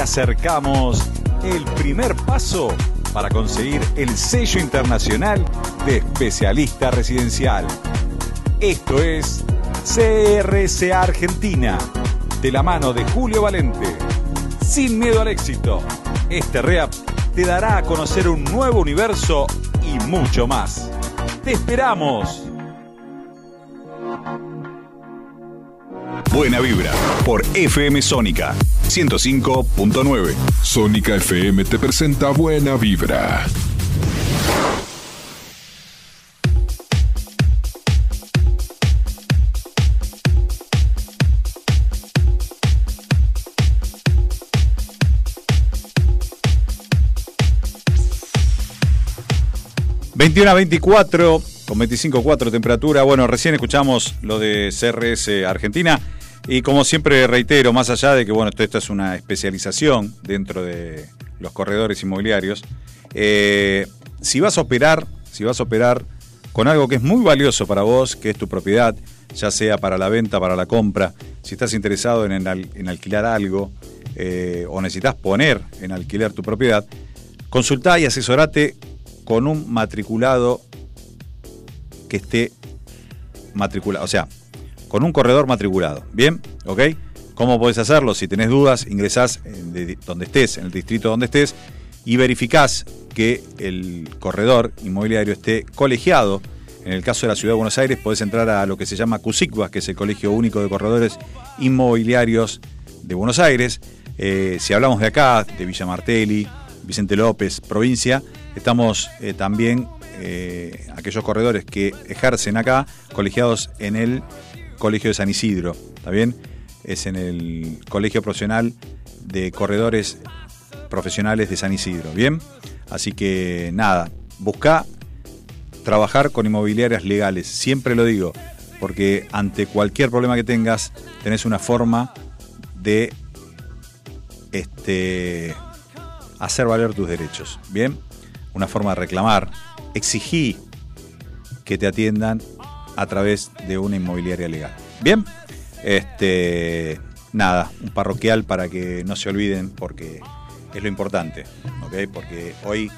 Acercamos el primer paso para conseguir el sello internacional de especialista residencial. Esto es CRC Argentina, de la mano de Julio Valente. Sin miedo al éxito, este REAP te dará a conocer un nuevo universo y mucho más. ¡Te esperamos! Buena vibra por FM Sónica 105.9. Sónica FM te presenta Buena Vibra. ...21 a 24, con 25.4 temperatura. Bueno, recién escuchamos lo de CRS Argentina. Y como siempre reitero, más allá de que, bueno, esto, es una especialización dentro de los corredores inmobiliarios, eh, si vas a operar, si vas a operar con algo que es muy valioso para vos, que es tu propiedad, ya sea para la venta, para la compra, si estás interesado en, en alquilar algo eh, o necesitas poner en alquiler tu propiedad, consultá y asesorate con un matriculado que esté matriculado, o sea, con un corredor matriculado. ¿Bien? ¿Ok? ¿Cómo podés hacerlo? Si tenés dudas, ingresás donde estés, en el distrito donde estés, y verificás que el corredor inmobiliario esté colegiado. En el caso de la Ciudad de Buenos Aires, podés entrar a lo que se llama CUSICBA, que es el Colegio Único de Corredores Inmobiliarios de Buenos Aires. Eh, si hablamos de acá, de Villa Martelli, Vicente López, provincia, estamos eh, también eh, aquellos corredores que ejercen acá, colegiados en el Colegio de San Isidro, ¿está bien? Es en el Colegio Profesional de Corredores Profesionales de San Isidro, ¿bien? Así que nada, busca trabajar con inmobiliarias legales, siempre lo digo, porque ante cualquier problema que tengas, tenés una forma de este, hacer valer tus derechos, ¿bien? Una forma de reclamar, exigí que te atiendan a través de una inmobiliaria legal. Bien, este, nada, un parroquial para que no se olviden porque es lo importante, ¿ok? Porque hoy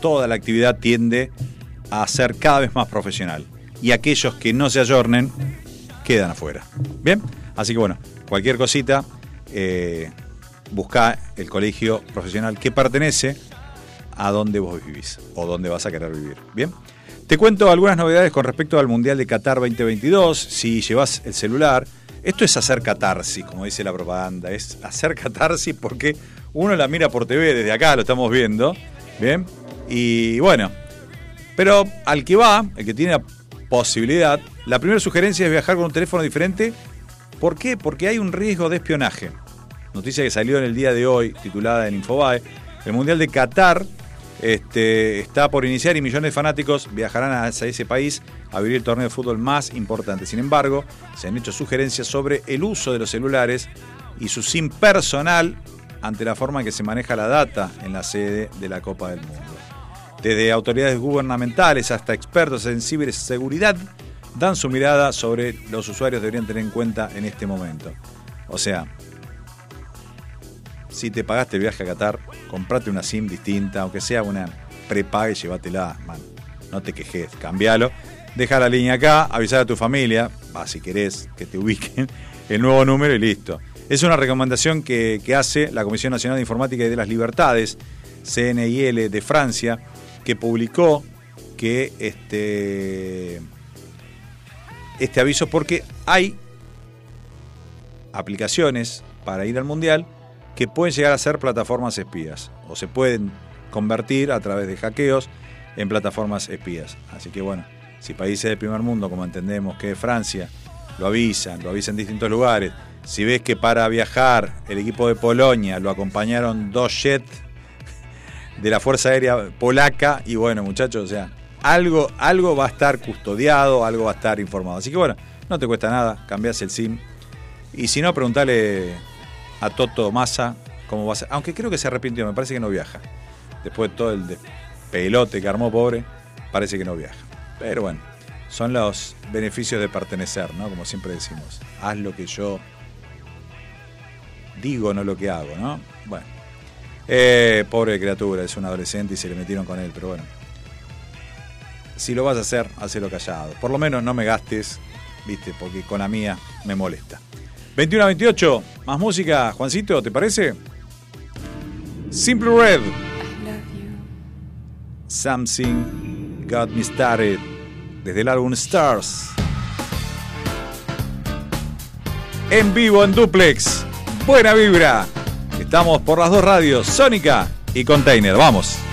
toda la actividad tiende a ser cada vez más profesional y aquellos que no se ayornen quedan afuera. Bien, así que bueno, cualquier cosita, eh, busca el colegio profesional que pertenece a donde vos vivís o donde vas a querer vivir. Bien. Te cuento algunas novedades con respecto al Mundial de Qatar 2022. Si llevas el celular, esto es hacer catarsis, como dice la propaganda. Es hacer catarsis porque uno la mira por TV desde acá, lo estamos viendo. Bien. Y bueno, pero al que va, el que tiene la posibilidad, la primera sugerencia es viajar con un teléfono diferente. ¿Por qué? Porque hay un riesgo de espionaje. Noticia que salió en el día de hoy, titulada en Infobae. El Mundial de Qatar este, está por iniciar y millones de fanáticos viajarán hacia ese país a vivir el torneo de fútbol más importante. Sin embargo, se han hecho sugerencias sobre el uso de los celulares y su SIM personal ante la forma en que se maneja la data en la sede de la Copa del Mundo. Desde autoridades gubernamentales hasta expertos en ciberseguridad dan su mirada sobre los usuarios deberían tener en cuenta en este momento. O sea, si te pagaste el viaje a Qatar, comprate una SIM distinta, aunque sea una prepaga y llévatela, man. No te quejes, cambialo. Deja la línea acá, avisar a tu familia, si querés que te ubiquen el nuevo número y listo. Es una recomendación que, que hace la Comisión Nacional de Informática y de las Libertades, CNIL de Francia, que publicó que este, este aviso porque hay aplicaciones para ir al Mundial que pueden llegar a ser plataformas espías o se pueden convertir a través de hackeos en plataformas espías. Así que bueno, si países del primer mundo, como entendemos que es Francia, lo avisan, lo avisan en distintos lugares, si ves que para viajar el equipo de Polonia lo acompañaron dos jets de la Fuerza Aérea Polaca, y bueno muchachos, o sea, algo, algo va a estar custodiado, algo va a estar informado. Así que bueno, no te cuesta nada, cambias el SIM. Y si no, preguntale a Toto Massa, cómo va a ser. Aunque creo que se arrepintió, me parece que no viaja. Después de todo el pelote que armó, pobre, parece que no viaja. Pero bueno, son los beneficios de pertenecer, ¿no? Como siempre decimos, haz lo que yo digo, no lo que hago, ¿no? Bueno, eh, pobre criatura, es un adolescente y se le metieron con él, pero bueno. Si lo vas a hacer, hacelo callado. Por lo menos no me gastes, viste, porque con la mía me molesta. 21 a 28, más música, Juancito, ¿te parece? Simple Red. Something Got Me Started, desde el álbum Stars. En vivo, en duplex. Buena vibra. Estamos por las dos radios, Sónica y Container. Vamos.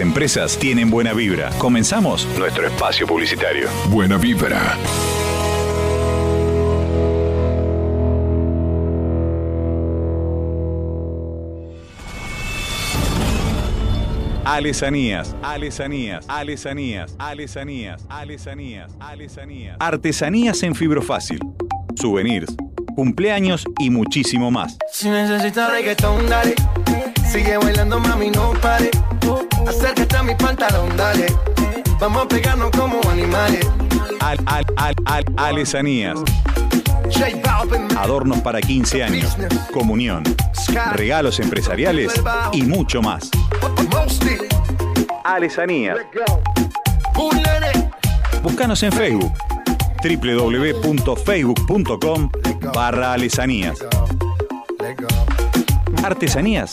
empresas tienen buena vibra. Comenzamos nuestro espacio publicitario. Buena vibra. Alesanías, alesanías, alesanías, alesanías, alesanías, alesanías. Artesanías en fibro fácil. Souvenirs, cumpleaños y muchísimo más. Si necesitas reggaetón, dale. Sigue bailando, mami, no pare. Acércate a mi pantalón. Vamos a pegarnos como animales. Al, al, al, al, Alesanías. Adornos para 15 años, comunión, regalos empresariales. Y mucho más. Alesanías. Búscanos en Facebook. www.facebook.com barra alesanías. Artesanías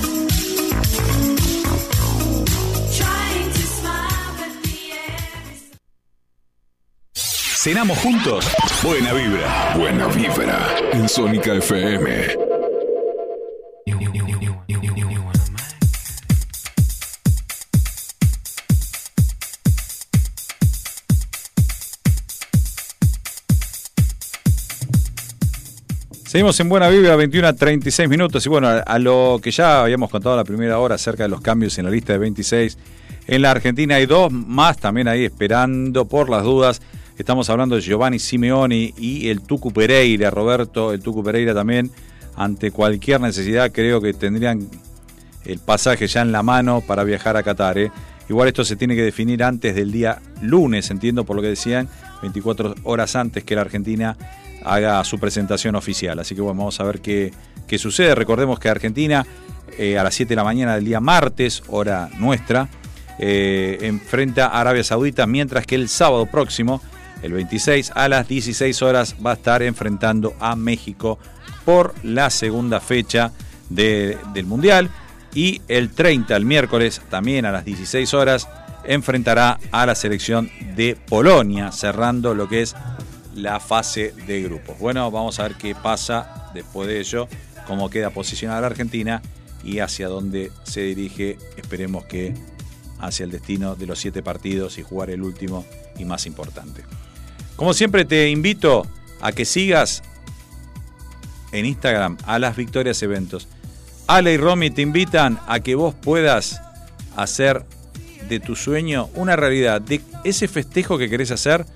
Cenamos juntos. Buena vibra. Buena vibra en Sónica FM. Seguimos en Buena Vibra, 21 a 36 minutos. Y bueno, a, lo que ya habíamos contado la primera hora acerca de los cambios en la lista de 26 en la Argentina, hay dos más también ahí esperando por las dudas. Estamos hablando de Giovanni Simeoni y el Tucu Pereira, Roberto, el Tucu Pereira también. Ante cualquier necesidad, creo que tendrían el pasaje ya en la mano para viajar a Qatar. ¿eh? Igual esto se tiene que definir antes del día lunes, entiendo por lo que decían, 24 horas antes que la Argentina haga su presentación oficial. Así que bueno, vamos a ver qué, qué sucede. Recordemos que Argentina eh, a las 7 de la mañana del día martes, hora nuestra, eh, enfrenta a Arabia Saudita, mientras que el sábado próximo, el 26, a las 16 horas, va a estar enfrentando a México por la segunda fecha de- del Mundial. Y el 30, el miércoles, también a las 16 horas, enfrentará a la selección de Polonia, cerrando lo que es la fase de grupos. Bueno, vamos a ver qué pasa después de ello, cómo queda posicionada la Argentina y hacia dónde se dirige, esperemos que hacia el destino de los siete partidos y jugar el último y más importante. Como siempre te invito a que sigas en Instagram a las Victorias Eventos. Ale y Romy te invitan a que vos puedas hacer de tu sueño una realidad, de ese festejo que querés hacer,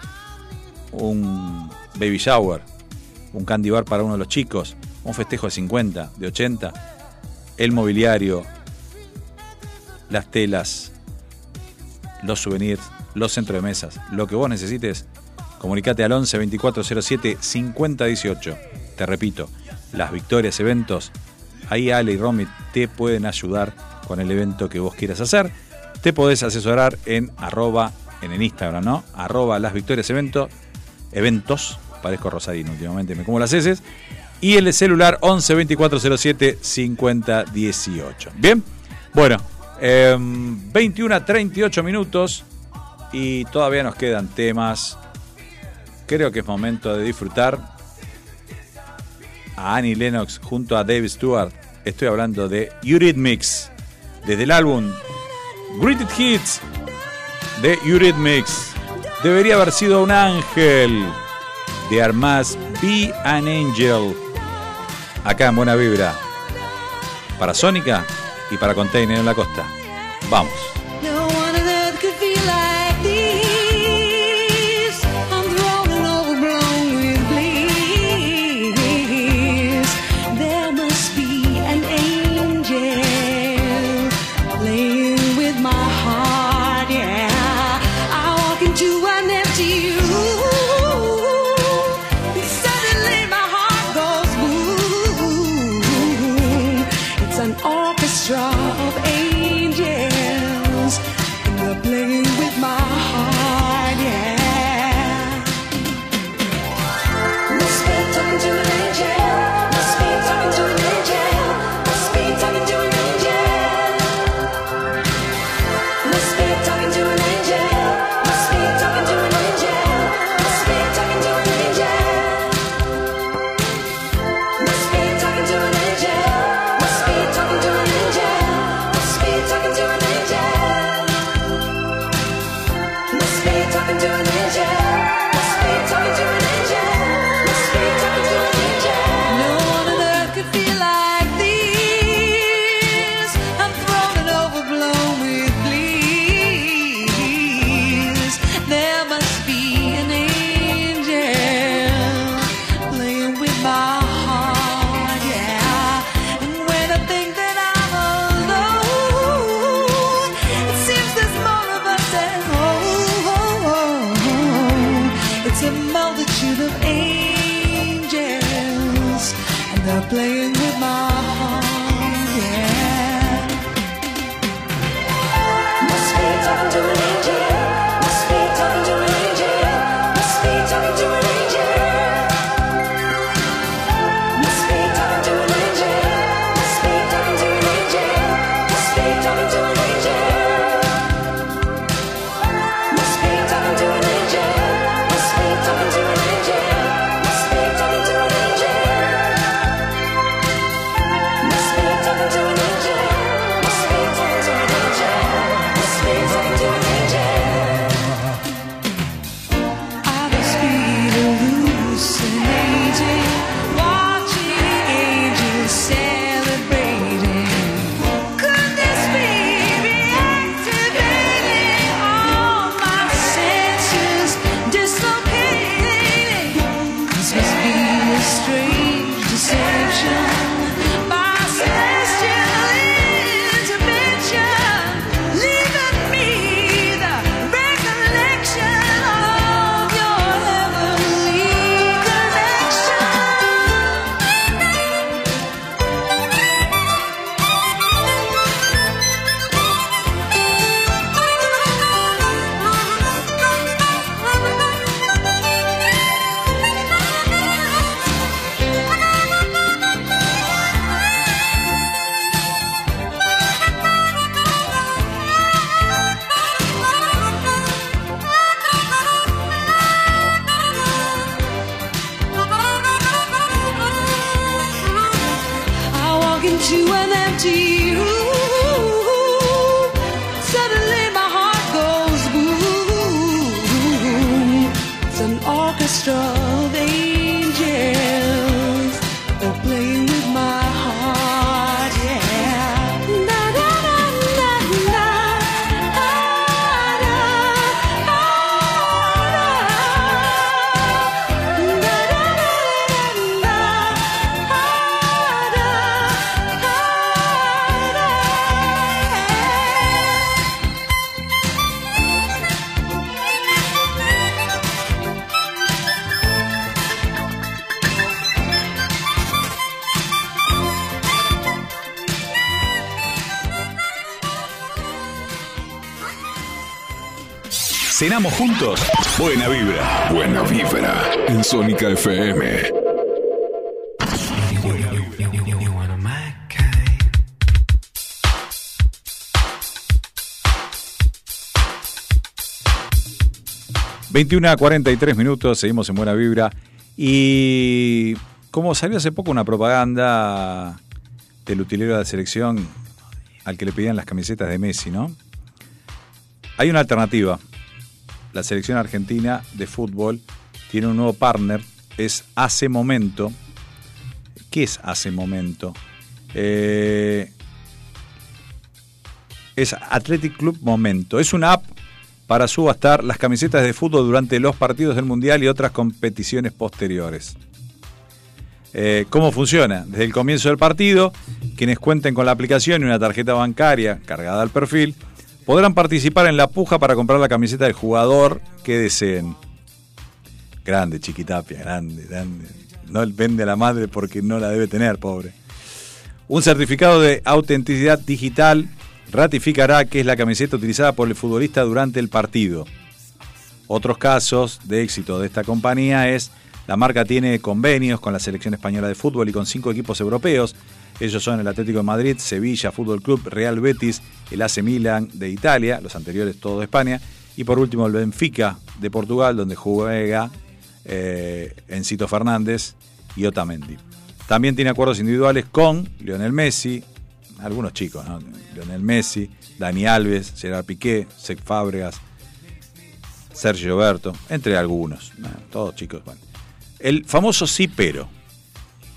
un baby shower, un candy bar para uno de los chicos, un festejo de 50, de 80, el mobiliario, las telas, los souvenirs, los centros de mesas, lo que vos necesites, Comunicate al 11 2407 5018. Te repito, las victorias, eventos, ahí Ale y Romy te pueden ayudar con el evento que vos quieras hacer. Te podés asesorar en arroba, en el Instagram, ¿no? Arroba las victorias eventos, parezco Rosarino últimamente, me como las heces. Y el celular 11 2407 5018. Bien, bueno, 21 a 38 minutos y todavía nos quedan temas Creo que es momento de disfrutar a Annie Lennox junto a Dave Stewart. Estoy hablando de Eurythmics, desde el álbum Greeted Hits de Eurythmics. Debería haber sido un ángel. De Armas, Be an Angel. Acá en Buena Vibra. Para Sónica y para Container en la costa. Vamos. Caminamos juntos. Buena vibra. Buena vibra. En Sónica FM. ...21 a 43 minutos, seguimos en Buena Vibra... ...y... ...como salió hace poco una propaganda... ...del utilero de la selección... ...al que le pedían las camisetas de Messi, ¿no? Hay una alternativa la selección argentina de fútbol tiene un nuevo partner, es Hace Momento. ¿Qué es Hace Momento? Eh, es Athletic Club Momento. Es una app para subastar las camisetas de fútbol durante los partidos del Mundial y otras competiciones posteriores. Eh, ¿Cómo funciona? Desde el comienzo del partido, quienes cuenten con la aplicación y una tarjeta bancaria cargada al perfil, podrán participar en la puja para comprar la camiseta del jugador que deseen. Grande, Chiquitapia, grande, grande. No vende a la madre porque no la debe tener, pobre. Un certificado de autenticidad digital ratificará que es la camiseta utilizada por el futbolista durante el partido. Otros casos de éxito de esta compañía es la marca tiene convenios con la selección española de fútbol y con cinco equipos europeos. Ellos son el Atlético de Madrid, Sevilla Fútbol Club, Real Betis, el AC Milan de Italia, los anteriores todo de España, y por último el Benfica de Portugal, donde juega eh, Encito Fernández y Otamendi. También tiene acuerdos individuales con Lionel Messi, algunos chicos, ¿no? Lionel Messi, Dani Alves, Gerard Piqué, Sec Fábregas, Sergio Berto, entre algunos, ¿no? todos chicos. Bueno. El famoso Cipero.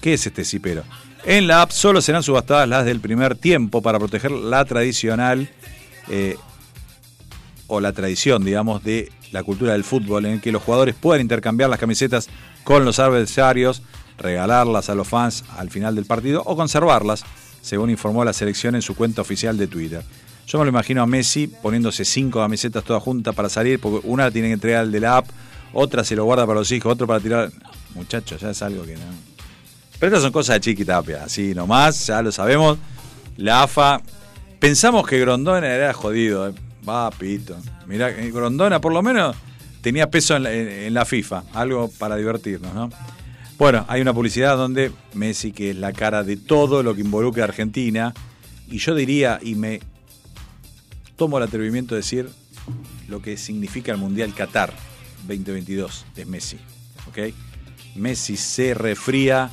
¿Qué es este Cipero? En la app solo serán subastadas las del primer tiempo para proteger la tradicional eh, o la tradición, digamos, de la cultura del fútbol, en que los jugadores puedan intercambiar las camisetas con los adversarios, regalarlas a los fans al final del partido o conservarlas, según informó la selección en su cuenta oficial de Twitter. Yo me lo imagino a Messi poniéndose cinco camisetas todas juntas para salir, porque una la tiene que entregar al de la app, otra se lo guarda para los hijos, otro para tirar. Muchachos, ya es algo que no. Pero estas son cosas de chiquitapia, así nomás, ya lo sabemos. La AFA, pensamos que Grondona era jodido, eh. va, pito. Mirá, eh, Grondona por lo menos tenía peso en la, en- la FIFA, algo para divertirnos, ¿no? Bueno, hay una publicidad donde Messi, que es la cara de todo lo que involucra a Argentina, y yo diría, y me tomo el atrevimiento de decir lo que significa el Mundial Qatar 2022, es Messi, ¿ok? Messi se refría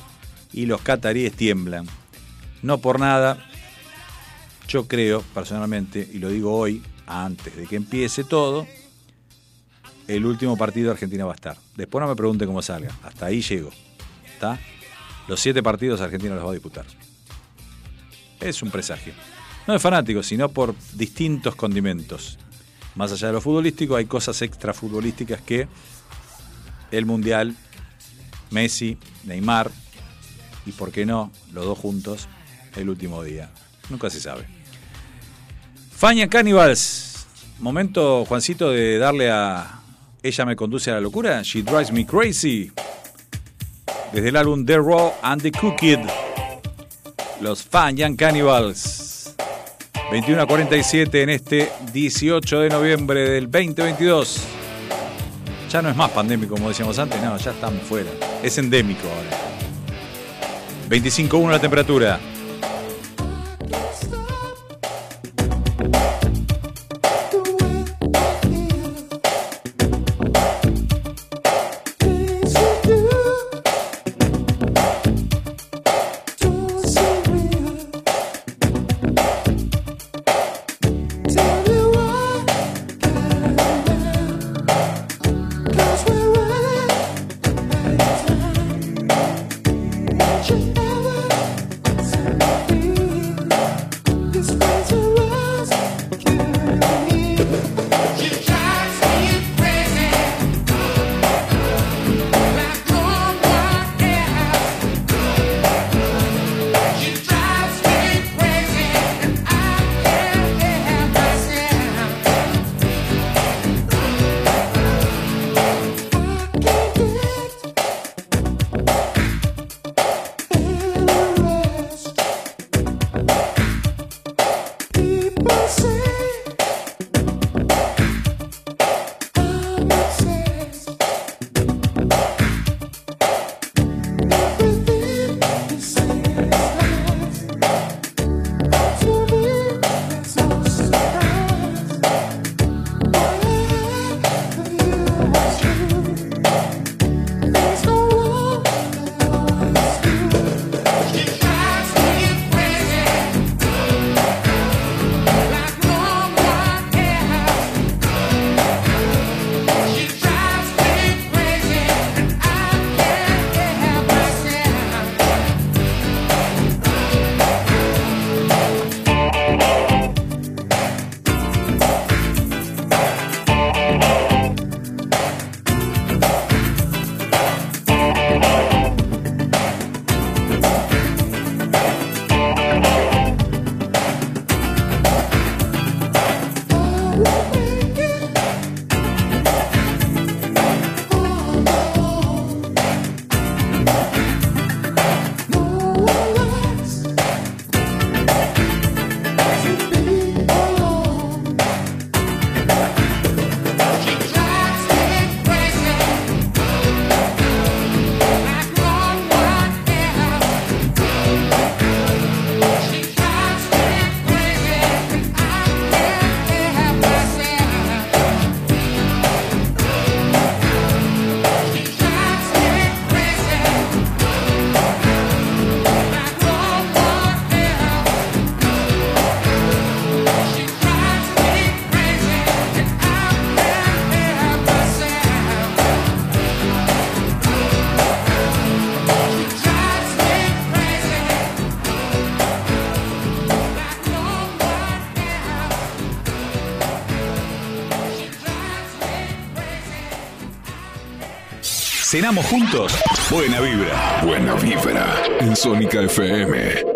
y los cataríes tiemblan. No por nada, yo creo personalmente, y lo digo hoy, antes de que empiece todo, el último partido de Argentina va a estar. Después no me pregunte cómo salga, hasta ahí llego. ¿Está? Los siete partidos Argentina los va a disputar. Es un presagio. No de fanáticos, sino por distintos condimentos. Más allá de lo futbolístico, hay cosas extrafutbolísticas que el Mundial, Messi, Neymar y, por qué no, los dos juntos, el último día. Nunca se sabe. Faña Cannibals. Momento, Juancito, de darle a Ella me conduce a la locura. She drives me crazy. Desde el álbum The Raw and the Cooked. Los Faña Cannibals. 21 a 47 en este 18 de noviembre del 2022. Ya no es más pandémico como decíamos antes, no, ya estamos fuera. Es endémico ahora. 25.1 la temperatura. Cenamos juntos. Buena vibra. Buena vibra en Sónica FM.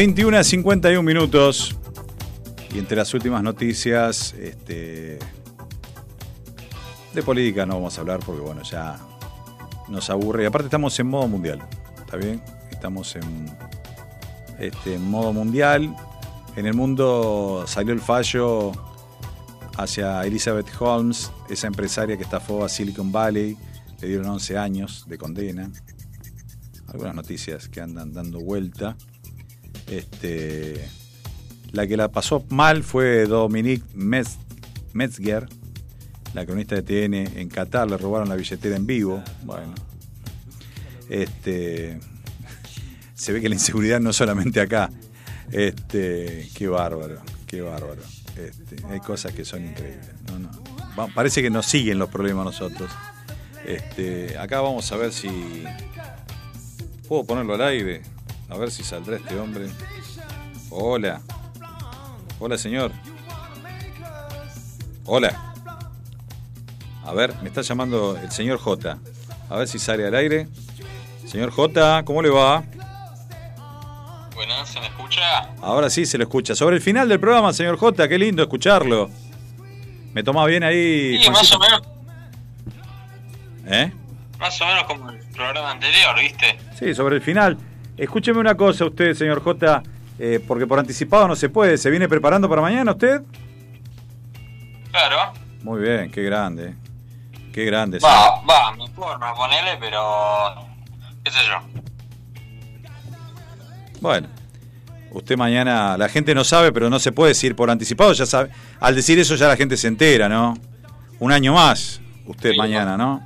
21 a 51 minutos. Y entre las últimas noticias, este, de política no vamos a hablar porque bueno, ya nos aburre. Y aparte estamos en modo mundial. ¿Está bien? Estamos en, este, modo mundial. En el mundo salió el fallo hacia Elizabeth Holmes, esa empresaria que estafó a Silicon Valley. Le dieron 11 años de condena. Algunas noticias que andan dando vuelta. Este, la que la pasó mal fue Dominique Metz- Metzger, la cronista de TN en Qatar. Le robaron la billetera en vivo. Bueno, este, se ve que la inseguridad no solamente acá. Este, qué bárbaro, qué bárbaro. Este, hay cosas que son increíbles. No, no. Va- parece que nos siguen los problemas nosotros. Este, acá vamos a ver si puedo ponerlo al aire. A ver si saldrá este hombre. Hola. Hola, señor. Hola. A ver, me está llamando el señor J. A ver si sale al aire. Señor J, ¿cómo le va? Buenas, ¿se me escucha? Ahora sí se lo escucha. Sobre el final del programa, señor J, qué lindo escucharlo. ¿Me toma bien ahí? Sí, más o menos, ¿Eh? más o menos como el programa anterior, ¿viste? Sí, sobre el final. Escúcheme una cosa usted, señor J, eh, porque por anticipado no se puede. ¿Se viene preparando para mañana usted? Claro. Muy bien, qué grande. Qué grande. Va, va, mi forma, ponele, pero. qué sé yo. Bueno, usted mañana, la gente no sabe, pero no se puede decir por anticipado, ya sabe. Al decir eso ya la gente se entera, ¿no? Un año más, usted mañana, ¿no?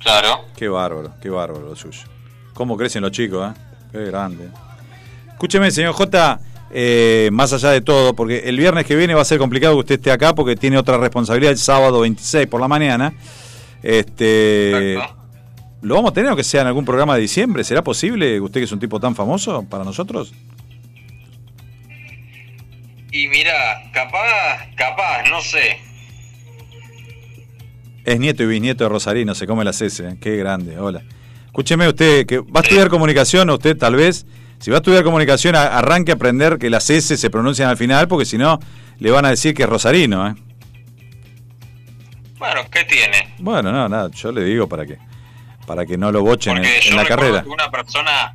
Claro. Qué bárbaro, qué bárbaro lo suyo. ¿Cómo crecen los chicos, eh? Qué grande. Escúcheme, señor J, eh, más allá de todo, porque el viernes que viene va a ser complicado que usted esté acá porque tiene otra responsabilidad el sábado 26 por la mañana. Este, ¿Lo vamos a tener aunque sea en algún programa de diciembre? ¿Será posible, usted que es un tipo tan famoso para nosotros? Y mira, capaz, capaz, no sé. Es nieto y bisnieto de Rosarino, se come las S, ¿eh? qué grande, hola. Escúcheme usted, que va a estudiar comunicación, usted tal vez, si va a estudiar comunicación, a- arranque a aprender que las S se pronuncian al final, porque si no, le van a decir que es Rosarino, ¿eh? Bueno, ¿qué tiene? Bueno, no, nada, yo le digo para que, para que no lo bochen en, Porque en yo la carrera. que una persona.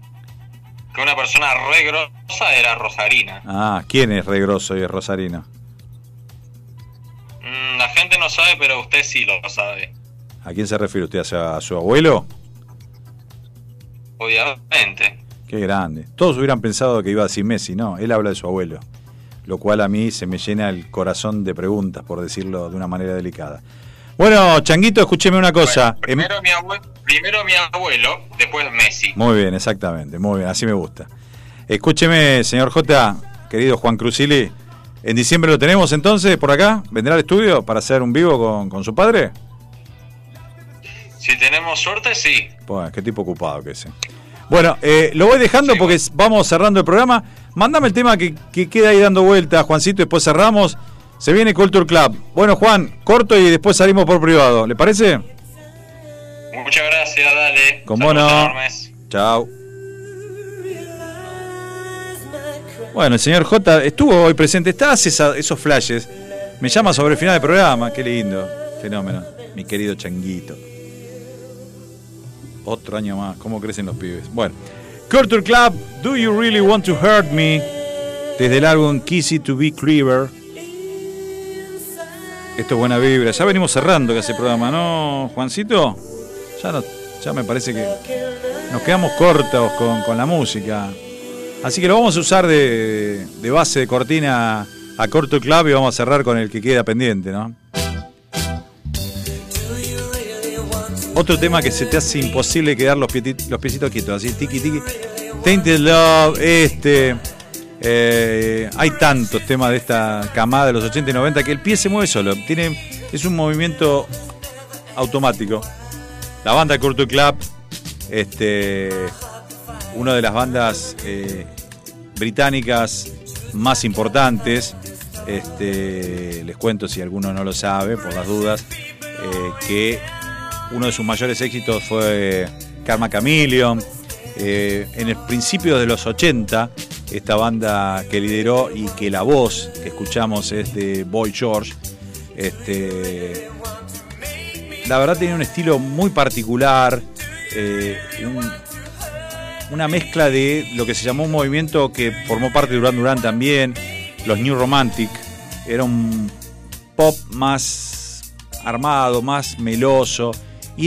que una persona re grosa era Rosarina. Ah, ¿quién es regroso y es Rosarino? Mm, la gente no sabe, pero usted sí lo sabe. ¿A quién se refiere usted? ¿A a su abuelo? Obviamente. Qué grande. Todos hubieran pensado que iba a decir Messi, no, él habla de su abuelo. Lo cual a mí se me llena el corazón de preguntas, por decirlo de una manera delicada. Bueno, Changuito, escúcheme una cosa. Em- Primero mi, abue- primero mi abuelo, después Messi. Muy bien, exactamente, muy bien, así me gusta. Escúcheme, señor J, querido Juan Cruzili, ¿en diciembre lo tenemos entonces por acá? ¿Vendrá al estudio para hacer un vivo con, con su padre? Si tenemos suerte, sí. Pues, qué tipo ocupado que es. eh. Bueno, eh, lo voy dejando porque vamos cerrando el programa. Mándame el tema que, que queda ahí dando vueltas, Juancito, y después cerramos. Se viene Culture Club. Bueno, Juan, corto y después salimos por privado. ¿Le parece? Muchas gracias, dale. Como no. Chao. Bueno, el señor J estuvo hoy presente, está hace esa- esos flashes. Me llama sobre el final del programa, qué lindo. Fenómeno, mi querido changuito. Otro año más, cómo crecen los pibes. Bueno, Culture Club, Do You Really Want to Hurt Me? Desde el álbum Kissy to Be Cleaver. Esto es buena vibra. Ya venimos cerrando el programa, ¿no, Juancito? Ya, no, ya me parece que nos quedamos cortos con, con la música. Así que lo vamos a usar de, de base de cortina a Corto Club y vamos a cerrar con el que queda pendiente, ¿no? Otro tema que se te hace imposible quedar los, los piecitos quietos, así, tiki tiki. Tainted Love, este. eh, hay tantos temas de esta camada de los 80 y 90 que el pie se mueve solo. Tiene, es un movimiento automático. La banda Culture Club, este, una de las bandas eh, británicas más importantes. Este, les cuento si alguno no lo sabe, por las dudas, eh, que uno de sus mayores éxitos fue Karma Chameleon. Eh, en el principio de los 80, esta banda que lideró y que la voz que escuchamos es de Boy George. Este, la verdad tenía un estilo muy particular, eh, un- una mezcla de lo que se llamó un movimiento que formó parte de Duran Duran también, los New Romantic. Era un pop más armado, más meloso.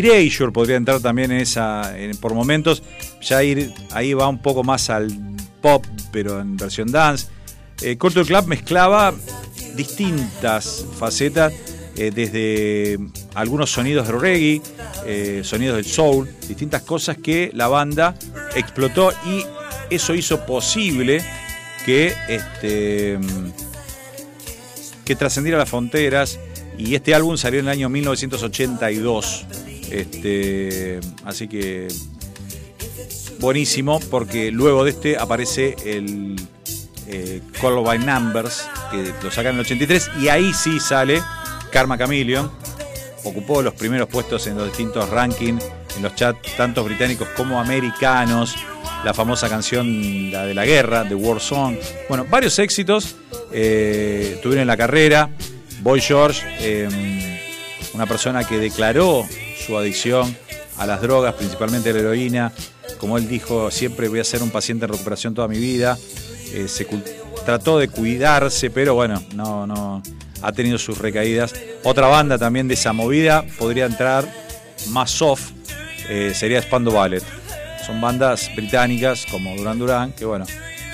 Erasure podría entrar también en esa, por momentos. Ya ir, ahí va un poco más al pop, pero en versión dance. Eh, Culture Club mezclaba distintas facetas, eh, desde algunos sonidos de reggae, eh, sonidos del soul, distintas cosas que la banda explotó y eso hizo posible que este que trascendiera las fronteras y este álbum salió en el año 1982 este así que buenísimo porque luego de este aparece el eh, Call by Numbers que lo sacan en el 83 y ahí sí sale Karma Chameleon. Ocupó los primeros puestos en los distintos rankings en los chats tanto británicos como americanos. La famosa canción la de la guerra The War Song. Bueno varios éxitos eh, tuvieron en la carrera. Boy George eh, una persona que declaró su adicción a las drogas, principalmente la heroína. Como él dijo, siempre voy a ser un paciente en recuperación toda mi vida. Eh, se trató de cuidarse, pero bueno, no, no ha tenido sus recaídas. Otra banda también de esa movida podría entrar más soft, eh, sería Spando Ballet. Son bandas británicas como Duran Duran que bueno,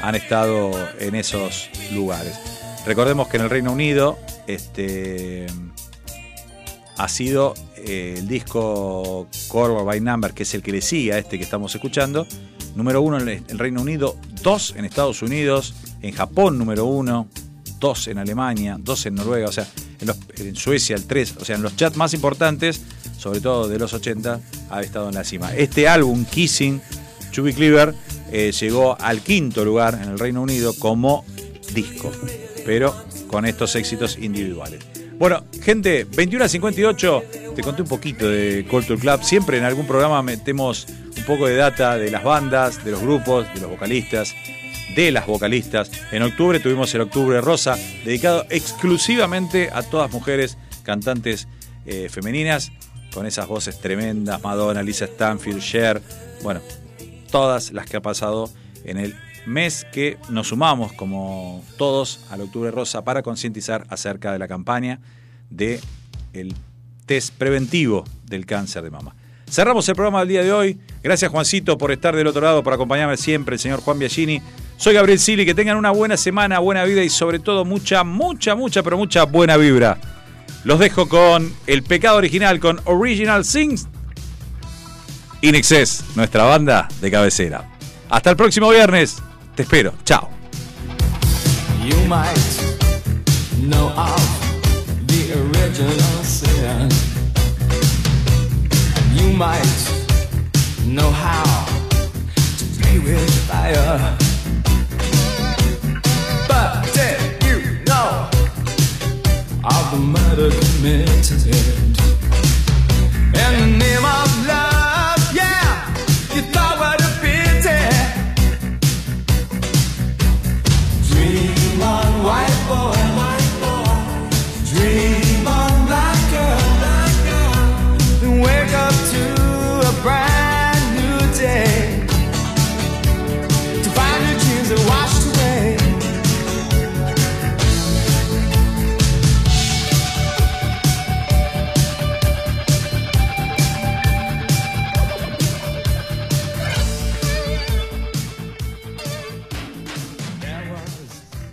han estado en esos lugares. Recordemos que en el Reino Unido este, ha sido eh, el disco Core by Number, que es el que le sigue a este que estamos escuchando, número uno en el Reino Unido, dos en Estados Unidos, en Japón número uno, dos en Alemania, dos en Noruega, o sea, en Suecia el 3, o sea, en los chats más importantes, sobre todo de los 80, ha estado en la cima. Este álbum, Kissing, Chubby Cleaver, eh, llegó al quinto lugar en el Reino Unido como disco, pero con estos éxitos individuales. Bueno, gente, 21 a 58, te conté un poquito de Culture Club. Siempre en algún programa metemos un poco de data de las bandas, de los grupos, de los vocalistas, de las vocalistas. En octubre tuvimos el Octubre Rosa, dedicado exclusivamente a todas mujeres cantantes eh, femeninas, con esas voces tremendas, Madonna, Lisa Stanfield, Cher, bueno, todas las que ha pasado en el mes que nos sumamos como todos al Octubre Rosa para concientizar acerca de la campaña de el test preventivo del cáncer de mama. Cerramos el programa del día de hoy. Gracias Juancito por estar del otro lado, por acompañarme siempre, el señor Juan Biagini. Soy Gabriel Sili, que tengan una buena semana, buena vida y sobre todo mucha, mucha, mucha, pero mucha buena vibra. Los dejo con El Pecado Original, con Original Sings. In Excess, nuestra banda de cabecera. Hasta el próximo viernes. Te espero. Chao. edge of the you might know how to play with fire. But did you know of the murder committed in the name of